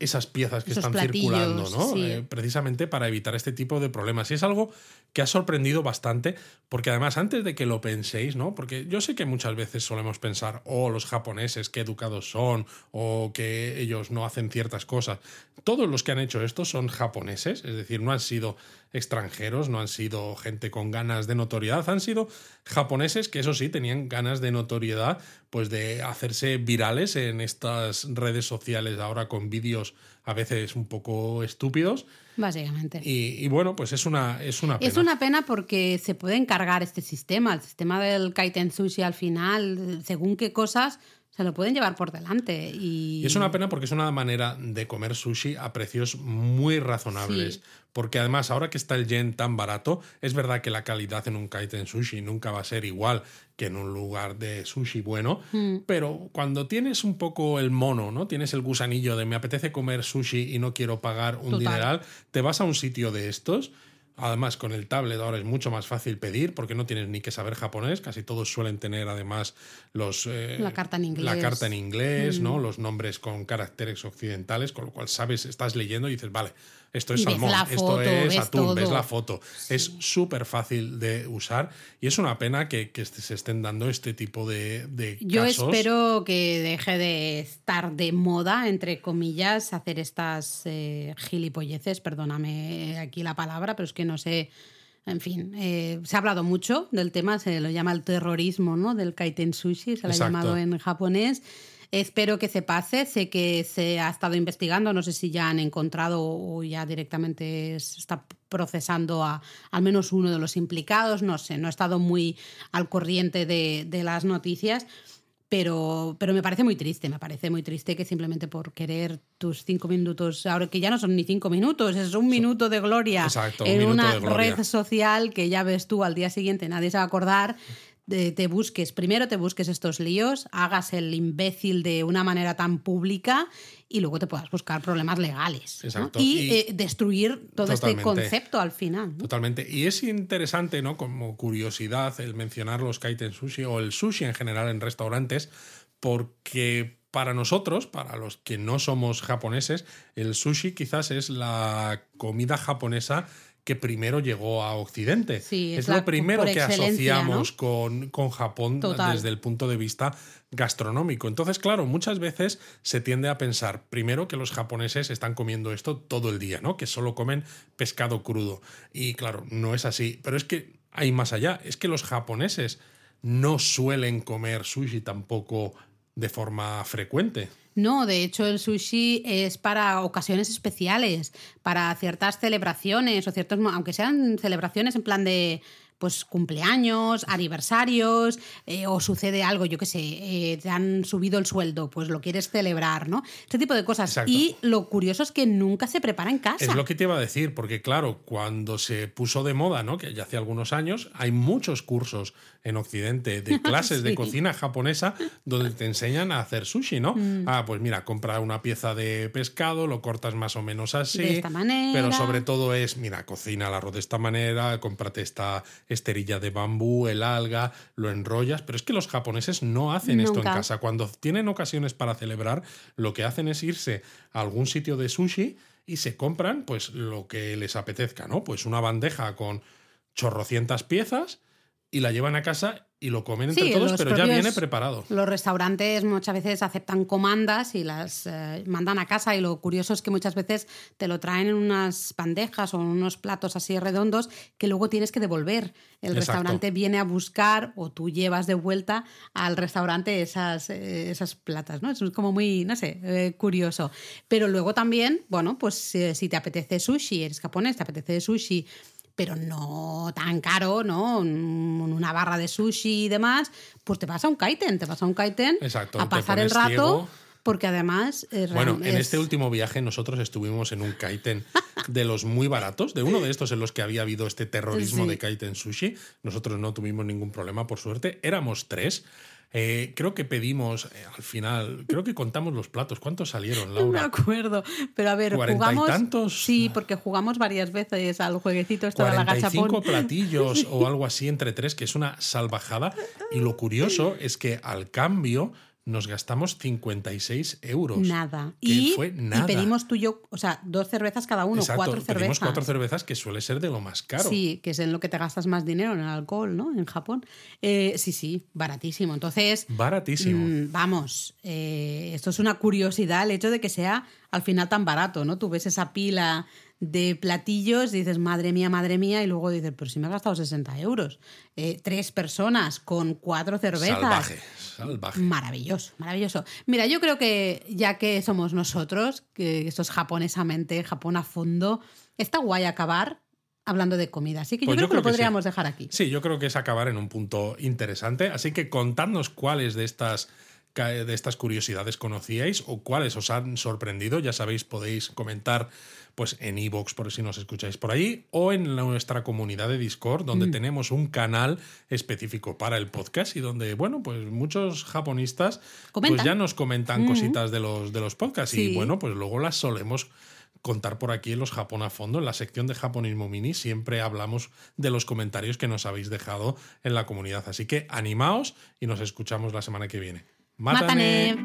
A: esas piezas que
B: Esos
A: están circulando, ¿no?
B: sí.
A: Eh, precisamente para evitar este tipo de problemas. Y es algo que ha sorprendido bastante, porque además antes de que lo penséis, ¿no? Porque yo sé que muchas veces solemos pensar, oh, los japoneses, qué educados son, o que ellos no hacen ciertas cosas. Todos los que han hecho esto son japoneses, es decir, no han sido extranjeros, no han sido gente con ganas de notoriedad, han sido japoneses que eso sí tenían ganas de notoriedad, pues de hacerse virales en estas redes sociales ahora con vídeos a veces un poco estúpidos.
B: Básicamente.
A: Y, y bueno, pues es una, es una pena.
B: Es una pena porque se puede encargar este sistema, el sistema del kaiten sushi al final, según qué cosas se lo pueden llevar por delante. Y,
A: Y es una pena porque es una manera de comer sushi a precios muy razonables.
B: Sí.
A: Porque además, ahora que está el yen tan barato, es verdad que la calidad en un kaiten sushi nunca va a ser igual que en un lugar de sushi bueno.
B: Mm.
A: Pero cuando tienes un poco el mono, ¿no? Tienes el gusanillo de me apetece comer sushi y no quiero pagar un
B: Total.
A: dineral, te vas a un sitio de estos. Además, con el tablet ahora es mucho más fácil pedir porque no tienes ni que saber japonés. Casi todos suelen tener además los, eh,
B: La carta en inglés. Mm.
A: La carta en inglés, ¿no? Los nombres con caracteres occidentales, con lo cual sabes, estás leyendo y dices, vale, esto es
B: ves
A: salmón,
B: la
A: esto
B: foto,
A: es
B: ves
A: atún, ves
B: todo.
A: la foto. Es súper fácil de usar y es una pena que, que se estén dando este tipo de, de
B: Yo
A: casos.
B: espero que deje de estar de moda, entre comillas, hacer estas eh, gilipolleces, perdóname aquí la palabra, pero es que no sé. En fin, eh, se ha hablado mucho del tema, se lo llama el terrorismo ¿no? del kaiten sushi, se lo ha
A: Exacto.
B: llamado en japonés. Espero que se pase. Sé que se ha estado investigando, no sé si ya han encontrado o ya directamente se está procesando a al menos uno de los implicados. No sé, no he estado muy al corriente de, de las noticias. Pero, pero me parece muy triste, me parece muy triste que simplemente por querer tus cinco minutos, ahora que ya no son ni cinco minutos, es un minuto de gloria
A: Exacto,
B: en una
A: de gloria.
B: red social que ya ves tú al día siguiente, nadie se va a acordar, te busques, primero te busques estos líos, hagas el imbécil de una manera tan pública y luego te puedas buscar problemas legales. ¿no?
A: Exacto.
B: Y,
A: Y-
B: eh, destruir todo este concepto al final. ¿no?
A: Totalmente. Y es interesante, ¿no? Como curiosidad, el mencionar los kaiten sushi o el sushi en general en restaurantes, porque para nosotros, para los que no somos japoneses, el sushi quizás es la comida japonesa que primero llegó a Occidente.
B: Sí, es
A: es
B: la-
A: lo primero que asociamos con, con Japón
B: Total.
A: desde el punto de vista gastronómico. Entonces, claro, muchas veces se tiende a pensar, primero, que los japoneses están comiendo esto todo el día, ¿no? Que solo comen pescado crudo. Y claro, no es así. Pero es que hay más allá. Es que los japoneses no suelen comer sushi tampoco de forma frecuente.
B: No, de hecho el sushi es para ocasiones especiales, para ciertas celebraciones o ciertos, aunque sean celebraciones en plan de pues cumpleaños, aniversarios, eh, o sucede algo, yo qué sé, eh, te han subido el sueldo, pues lo quieres celebrar, ¿no? Este tipo de cosas. Y lo curioso es que nunca se prepara en casa.
A: Es lo que te iba a decir, porque claro, cuando se puso de moda, ¿no? Que ya hace algunos años, hay muchos cursos en Occidente de clases de cocina japonesa donde te enseñan a hacer sushi, ¿no? Mm. Ah, pues mira, compra una pieza de pescado, lo cortas más o menos así.
B: De esta manera.
A: Pero sobre todo es, mira, cocina el arroz de esta manera, cómprate esta esterilla de bambú, el alga, lo enrollas. Pero es que los japoneses no hacen esto en casa. Cuando tienen ocasiones para celebrar, lo que hacen es irse a algún sitio de sushi y se compran pues lo que les apetezca, ¿no? Pues una bandeja con chorrocientas piezas y la llevan a casa y lo comen entre todos, pero ya viene preparado.
B: Los restaurantes muchas veces aceptan comandas y las eh, mandan a casa y lo curioso es que muchas veces te lo traen en unas bandejas o en unos platos así redondos que luego tienes que devolver. El restaurante viene a buscar o tú llevas de vuelta al restaurante esas, eh, esas platas, ¿no? Es como muy, no sé, eh, curioso. Pero luego también, bueno, pues si te apetece sushi, eres japonés, te apetece sushi pero no tan caro, ¿no? Una barra de sushi y demás, pues te vas a un kaiten, te vas a un kaiten a pasar el rato. Porque además.
A: bueno, en este último viaje nosotros estuvimos en un kaiten de los muy baratos, de uno de estos en los que había habido este terrorismo de kaiten sushi. Nosotros no tuvimos ningún problema, por suerte. Éramos tres. Eh, creo que pedimos eh, al final, creo que contamos los platos. ¿Cuántos salieron, Laura?
B: No me acuerdo. Pero a ver, jugamos. tantos? Sí, porque jugamos varias veces al jueguecito esto de la gachapón.
A: platillos o algo así entre tres, que es una salvajada. Y lo curioso es que al cambio nos gastamos 56 euros.
B: Nada. Y, fue nada. y pedimos tú y yo, o sea, dos cervezas cada uno, cuatro cervezas. Pedimos
A: cuatro cervezas, que suele ser de lo más caro.
B: Sí, que es en lo que te gastas más dinero, en el alcohol, ¿no? En Japón. Eh, sí, sí, baratísimo. Entonces.
A: Baratísimo.
B: Mm, vamos, eh, esto es una curiosidad, el hecho de que sea al final tan barato, ¿no? Tú ves esa pila de platillos, dices, madre mía, madre mía, y luego dices, pero si me ha gastado 60 euros. Eh, tres personas con cuatro cervezas.
A: Salvaje, salvaje.
B: Maravilloso, maravilloso. Mira, yo creo que ya que somos nosotros, que esto es japonesamente, Japón a fondo, está guay acabar hablando de comida. Así que yo, pues creo, que lo podríamos dejar aquí.
A: Sí, yo creo que es acabar en un punto interesante. Así que contadnos cuáles de estas de estas curiosidades conocíais o cuáles os han sorprendido. Ya sabéis, podéis comentar pues en iVoox, por si nos escucháis por ahí, o en nuestra comunidad de Discord, donde tenemos un canal específico para el podcast y donde, bueno, pues muchos japonistas pues ya nos comentan cositas de los, de los podcasts y bueno, pues luego las solemos contar por aquí en los Japón a fondo. En la sección de Japonismo Mini siempre hablamos de los comentarios que nos habéis dejado en la comunidad. Así que animaos y nos escuchamos la semana que viene.
B: ¡Mátane!